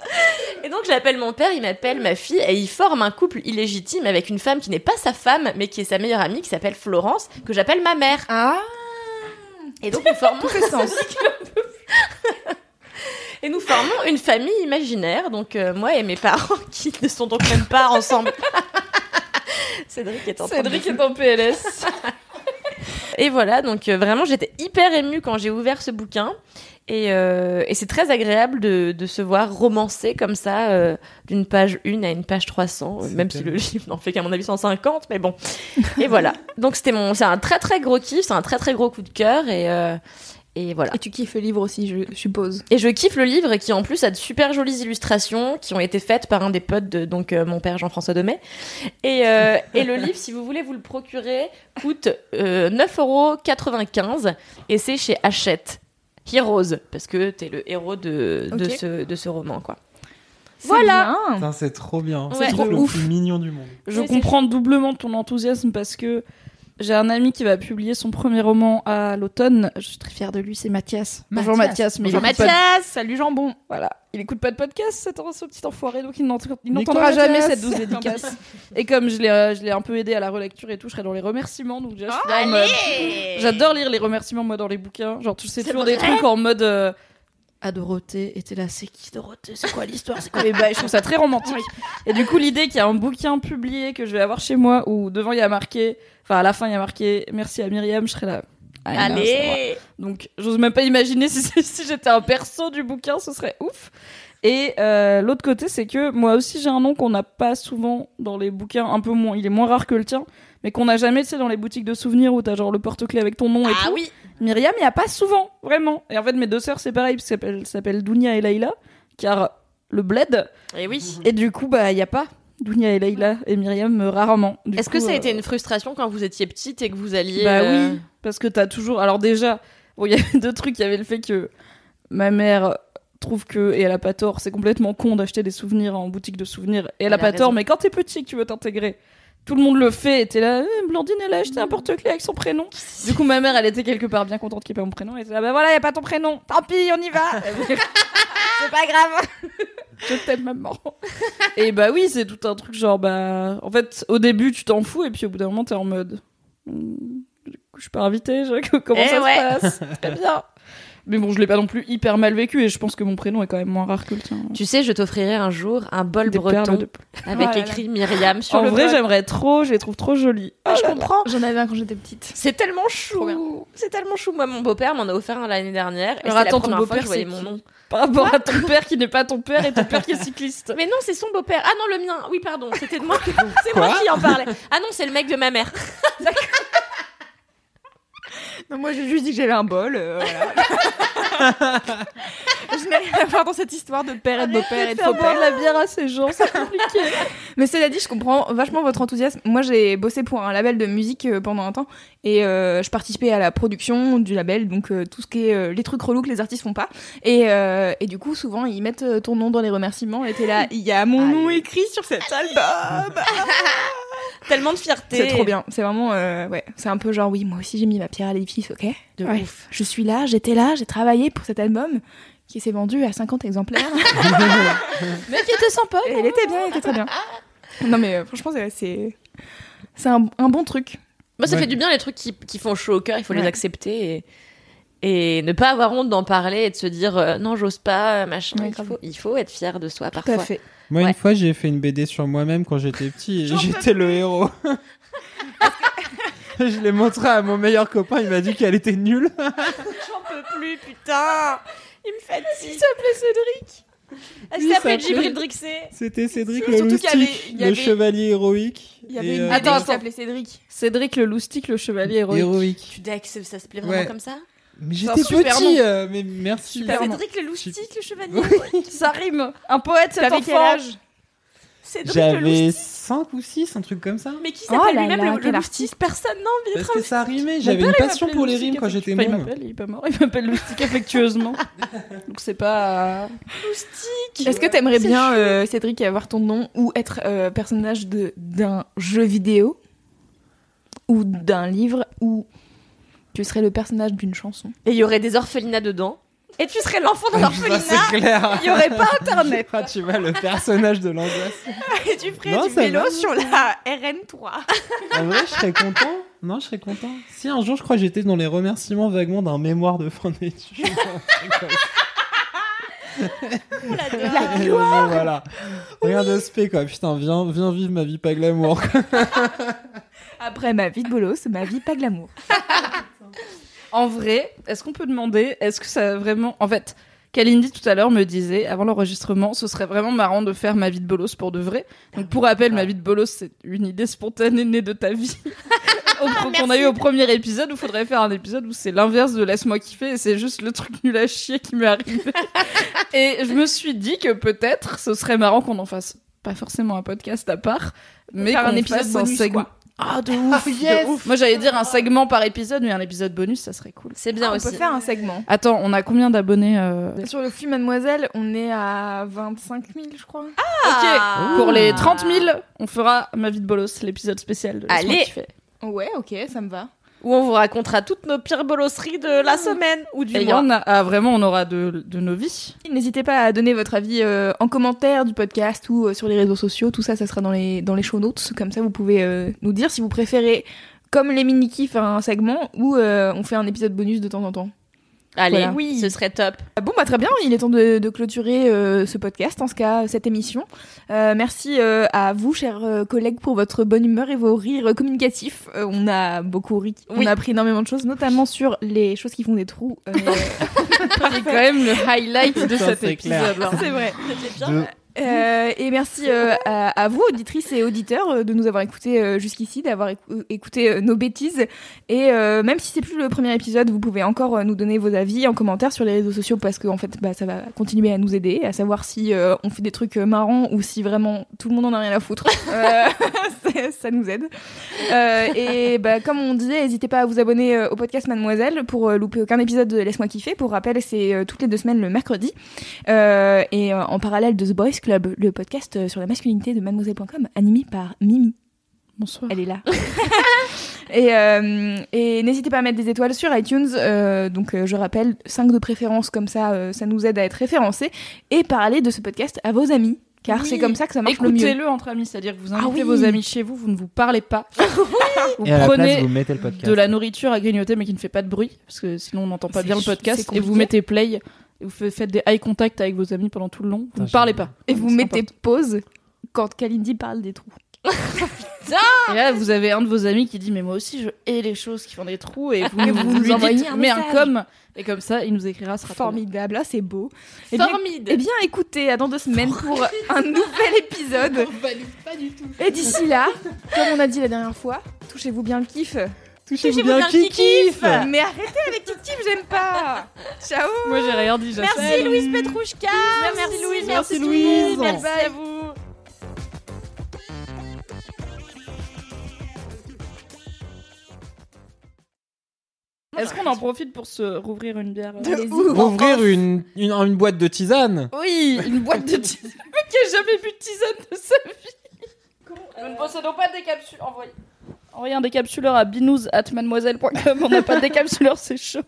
Et donc j'appelle mon père, il m'appelle ma fille, et ils forment un couple illégitime avec une femme qui n'est pas sa femme, mais qui est sa meilleure amie, qui s'appelle Florence, que j'appelle ma mère. Ah, Et donc nous formons, sens. et nous formons une famille imaginaire, donc euh, moi et mes parents, qui ne sont donc même pas ensemble. Cédric est en Cédric est en PLS. Et voilà, donc euh, vraiment j'étais hyper émue quand j'ai ouvert ce bouquin. Et, euh, et c'est très agréable de, de se voir romancer comme ça, euh, d'une page 1 à une page 300, euh, C'est même si le livre n'en fait qu'à mon avis 150, mais bon. Et voilà. Donc c'était mon, c'est un très très gros kiff, c'est un très très gros coup de cœur, et, euh, et voilà. Et tu kiffes le livre aussi, je suppose. Et je kiffe le livre qui en plus a de super jolies illustrations qui ont été faites par un des potes de donc euh, mon père Jean-François Demet. Et, euh, et le livre, si vous voulez vous le procurer, coûte euh, 9,95€ et c'est chez Hachette. Heroes, parce que t'es le héros de, de, ce, de ce roman, quoi. C'est Voilà. c'est trop bien. Ouais. C'est Trop le ouf. plus mignon du monde. Je comprends doublement ton enthousiasme parce que j'ai un ami qui va publier son premier roman à l'automne. Je suis très fière de lui, c'est Mathias. Bonjour Mathias. Bonjour écoute pas Mathias, salut jambon. Voilà, il écoute pas de podcast, cet ce petit enfoiré, donc il n'entendra jamais Mathias cette douce dédicace. et comme je l'ai, euh, je l'ai un peu aidé à la relecture et tout, je serai dans les remerciements. Donc déjà, je suis là en mode- J'adore lire les remerciements moi dans les bouquins. Genre tu sais C'est toujours des trucs en mode euh, à Dorothée était là, c'est qui Dorothée? C'est quoi l'histoire? C'est quoi les bails? Je trouve ça très romantique. Et du coup l'idée qu'il y a un bouquin publié que je vais avoir chez moi où devant il y a marqué, enfin à la fin il y a marqué merci à Myriam, je serais là. Ah, non. Allez Donc, j'ose même pas imaginer si, si j'étais un perso du bouquin, ce serait ouf. Et euh, l'autre côté, c'est que moi aussi j'ai un nom qu'on n'a pas souvent dans les bouquins, un peu moins, il est moins rare que le tien, mais qu'on n'a jamais, tu sais, dans les boutiques de souvenirs où t'as genre le porte-clés avec ton nom et Ah tout. oui Myriam, il y a pas souvent, vraiment. Et en fait, mes deux sœurs, c'est pareil, parce qu'elles s'appellent- Dounia et Laïla, car le bled. Et oui Et du coup, bah, il y a pas Dounia et Laïla et Myriam euh, rarement. Est-ce que ça a euh, été une frustration quand vous étiez petite et que vous alliez... Bah euh, oui, parce que t'as toujours. Alors déjà, Bon, il y avait deux trucs. Il y avait le fait que ma mère trouve que, et elle a pas tort, c'est complètement con d'acheter des souvenirs en boutique de souvenirs. Et elle, a Elle pas a tort, raison. mais quand t'es petit que tu veux t'intégrer, tout le monde le fait. Et t'es là, Eh, Blandine, elle a acheté un porte-clés avec son prénom. Du coup, ma mère, elle était quelque part bien contente qu'il n'y ait pas mon prénom. Elle était là, bah voilà, il n'y a pas ton prénom. Tant pis, on y va. c'est pas grave. Je t'aime, maman. Et bah oui, c'est tout un truc genre, bah. En fait, au début, tu t'en fous, et puis au bout d'un moment, t'es en mode. Hmm, du coup, je suis pas invitée, je- comment Eh ça ouais. se passe? Très bien. Mais bon, je l'ai pas non plus hyper mal vécu, et je pense que mon prénom est quand même moins rare que le tien. Tu sais, je t'offrirai un jour un bol Des breton de- avec écrit Myriam sur En le vrai, bol. j'aimerais trop, je les trouve trop jolies. Ah, je comprends. J'en avais un quand j'étais petite. C'est tellement chou. C'est tellement chou. Moi, mon beau-père m'en a offert un l'année dernière. Et Alors, la attends, ton beau-père, je voyais c'est mon nom. Par rapport à ton père qui n'est pas ton père et ton père qui est cycliste. Mais non, c'est son beau-père. Ah non, le mien. Oui, pardon. C'était de moi. C'est moi qui en parlais. Ah non, c'est le mec de ma mère. Non, moi j'ai juste dit que j'avais un bol. euh, voilà. je n'ai rien à voir dans cette histoire de père et de beau-père et de Faire boire faux-père. de la bière à ces gens, c'est compliqué. Mais cela dit, je comprends vachement votre enthousiasme. Moi, j'ai bossé pour un label de musique euh, pendant un temps et euh, je participais à la production du label, donc euh, tout ce qui est euh, les trucs relous que les artistes font pas. Et, euh, et du coup, souvent, ils mettent euh, ton nom dans les remerciements et t'es là, il y a mon nom écrit sur cet album. Tellement de fierté. C'est trop bien. C'est vraiment, euh, ouais, c'est un peu genre, oui, moi aussi j'ai mis ma pierre à l'édifice, ok? De Ouais. ouf. Je suis là, j'étais là, j'ai travaillé pour cet album qui s'est vendu à 50 exemplaires. Mais qui était sympa. Et il était bien, il était très bien. Non mais euh, franchement, c'est- c'est c'est un, un bon truc. Moi, ça Ouais. fait du bien les trucs qui, qui font chaud au cœur. Il faut les accepter et, et ne pas avoir honte d'en parler et de se dire euh, non, j'ose pas, euh, machin. Ouais, il, faut, il faut être fier de soi Tout parfois. à fait. Moi, Ouais. une fois, j'ai fait une BD sur moi-même quand j'étais petit et j'étais le héros. je l'ai montré à mon meilleur copain, il m'a dit qu'elle était nulle. J'en peux plus, putain. Il me fatigue. Il s'appelait Cédric. Elle Oui, s'appelait Djibril Drixé. C'était Cédric le y avait- il le avait- chevalier héroïque. Il y avait et, une euh, BD Attends, qui attends. s'appelait Cédric. Cédric le loustique, le chevalier héroïque. héroïque. Tu dis que ça s'appelait vraiment Ouais. comme ça? Mais j'étais petit, euh, mais merci. Cédric le loustique, le chevalier. Oui. Ça rime. Un poète, cet enfant. quel âge Cédric le J'avais loustique. 5 ou 6, un truc comme ça. Mais qui Oh s'appelle là lui-même le, le loustique Personne n'a envie Parce que ça rimait, j'avais une passion pour les rimes quand j'étais enfin, Il môme. m'appelle, il est pas mort. Il m'appelle loustique affectueusement. Donc c'est pas. loustique. Est-ce que t'aimerais bien, euh, Cédric, avoir ton nom ou être euh, personnage de d'un jeu vidéo ou d'un livre ou tu serais le personnage d'une chanson Et il y aurait des orphelinats dedans. Et tu serais l'enfant d'un Ça, orphelinat. c'est clair. Il y aurait pas internet. Ah, tu vois, le personnage de l'angoisse. Et tu ferais Non, du vélo va. sur la RN3. En vrai, je serais content. Non, je serais content. Si un jour, je crois que j'étais dans les remerciements vaguement d'un mémoire de fin d'études. La voilà. Rien de spé, quoi. Putain, viens, viens vivre ma vie pas glamour. Après ma vie de bolos, ma vie pas glamour. En vrai, est-ce qu'on peut demander, est-ce que ça a vraiment. En fait, Kalindi tout à l'heure me disait, avant l'enregistrement, ce serait vraiment marrant de faire ma vie de bolos pour de vrai. Donc pour rappel, ma vie de bolos, c'est une idée spontanée née de ta vie. Qu'on a eu au premier épisode, où il faudrait faire un épisode où c'est l'inverse de laisse-moi kiffer et c'est juste le truc nul à chier qui m'est arrivé. et je me suis dit que peut-être ce serait marrant qu'on en fasse pas forcément un podcast à part, mais qu'on un épisode fasse un bonus, segment. Ah de ouf, de ouf. Moi j'allais dire un segment par épisode, mais un épisode bonus, ça serait cool. C'est bien on aussi. peut faire un segment. Attends, on a combien d'abonnés euh... Sur le flux Mademoiselle, on est à 25 000, je crois. Ah. Ok, pour les 30 000, on fera Ma vie de bolos, l'épisode spécial de Allez. Ouais, ok, ça me va. Où on vous racontera toutes nos pires bolosseries de la semaine ou du Et il y mois. en a, ah, vraiment, on aura de, de nos vies. N'hésitez pas à donner votre avis euh, en commentaire du podcast ou euh, sur les réseaux sociaux. Tout ça, ça sera dans les, dans les show notes. Comme ça, vous pouvez euh, nous dire si vous préférez, comme les mini-kifs, un segment ou euh, on fait un épisode bonus de temps en temps. Allez, Voilà. oui, ce serait top. Ah Bon, bah très bien, il est temps de, de clôturer euh, ce podcast, en ce cas, cette émission. Euh, merci euh, à vous, chers euh, collègues, pour votre bonne humeur et vos rires communicatifs. Euh, on a beaucoup ri, on a appris énormément de choses, notamment sur les choses qui font des trous. Euh, C'est quand même le highlight de Ça, cet épisode. c'est vrai. C'était bien. Euh, et merci euh, à, à vous, auditrices et auditeurs, euh, de nous avoir écoutés euh, jusqu'ici, d'avoir écou- écouté nos bêtises. Et même si c'est plus le premier épisode, vous pouvez encore nous donner vos avis en commentaire sur les réseaux sociaux parce que en fait, bah, ça va continuer à nous aider, à savoir si on fait des trucs marrants ou si vraiment tout le monde en a rien à foutre. Ça- nous aide. Et bah, comme on disait, n'hésitez pas à vous abonner au podcast Mademoiselle pour louper aucun épisode de Laisse-moi kiffer. Pour rappel, c'est toutes les deux semaines le mercredi. Et en parallèle de The Boys Club, le podcast euh, sur la masculinité de mademoiselle.com, animé par Mimi. Bonsoir. Elle est là. et euh, et n'hésitez pas à mettre des étoiles sur iTunes. euh, donc, euh, je rappelle, 5 de préférence, comme ça, euh, ça nous aide à être référencés. Et parler de ce podcast à vos amis, car Oui. c'est comme ça que ça marche le mieux. Écoutez-le entre amis, c'est-à-dire que vous invitez Ah oui. vos amis chez vous, vous ne vous parlez pas. vous Et à la place, prenez vous mettez le podcast. de la nourriture à grignoter mais qui ne fait pas de bruit, parce que sinon on n'entend pas bien le podcast, et vous mettez play, vous fa- faites des eye contact avec vos amis pendant tout le long, vous ne parlez pas. Et vous mettez pause quand Kalindi parle des trous. Et là, vous avez un de vos amis qui dit Mais moi aussi, je hais les choses qui font des trous. Et vous, vous, lui envoyez dites un Mais un com. Et comme ça, il nous écrira ce rapport. Formidable, là c'est beau. Eh bien, Formide. eh bien, écoutez, à dans deux semaines pour un nouvel épisode. Pas du tout. Et d'ici là, comme on a dit la dernière fois, touchez-vous bien le kiff. Touchez-vous bien bien qui qui kiffe Mais arrêtez avec kiff, j'aime pas. Ciao. Moi, j'ai rien dit. Merci. Louise Petrouchka. Merci, Louise, merci, le monde. Louise. Merci Bye. à vous. Est-ce qu'on en profite pour se rouvrir une bière euh, Allez-y. Ouvrir une, une, une boîte de tisane. Oui, une boîte de tisane. Le mec qui a jamais bu de tisane de sa vie. Nous ne possédons pas de décapsuleur. Envoyez. Envoyez un décapsuleur à binous at mademoiselle.com. On n'a pas de décapsuleur, c'est chaud.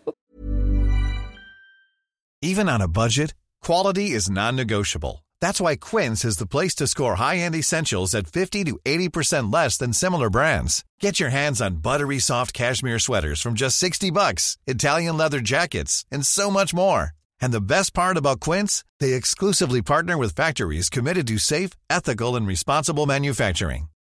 Even on a budget, quality is non-negotiable. That's why Quince is the place to score high-end essentials at 50 to 80% less than similar brands. Get your hands on buttery soft cashmere sweaters from just 60 bucks, Italian leather jackets, and so much more. And the best part about Quince, they exclusively partner with factories committed to safe, ethical, and responsible manufacturing.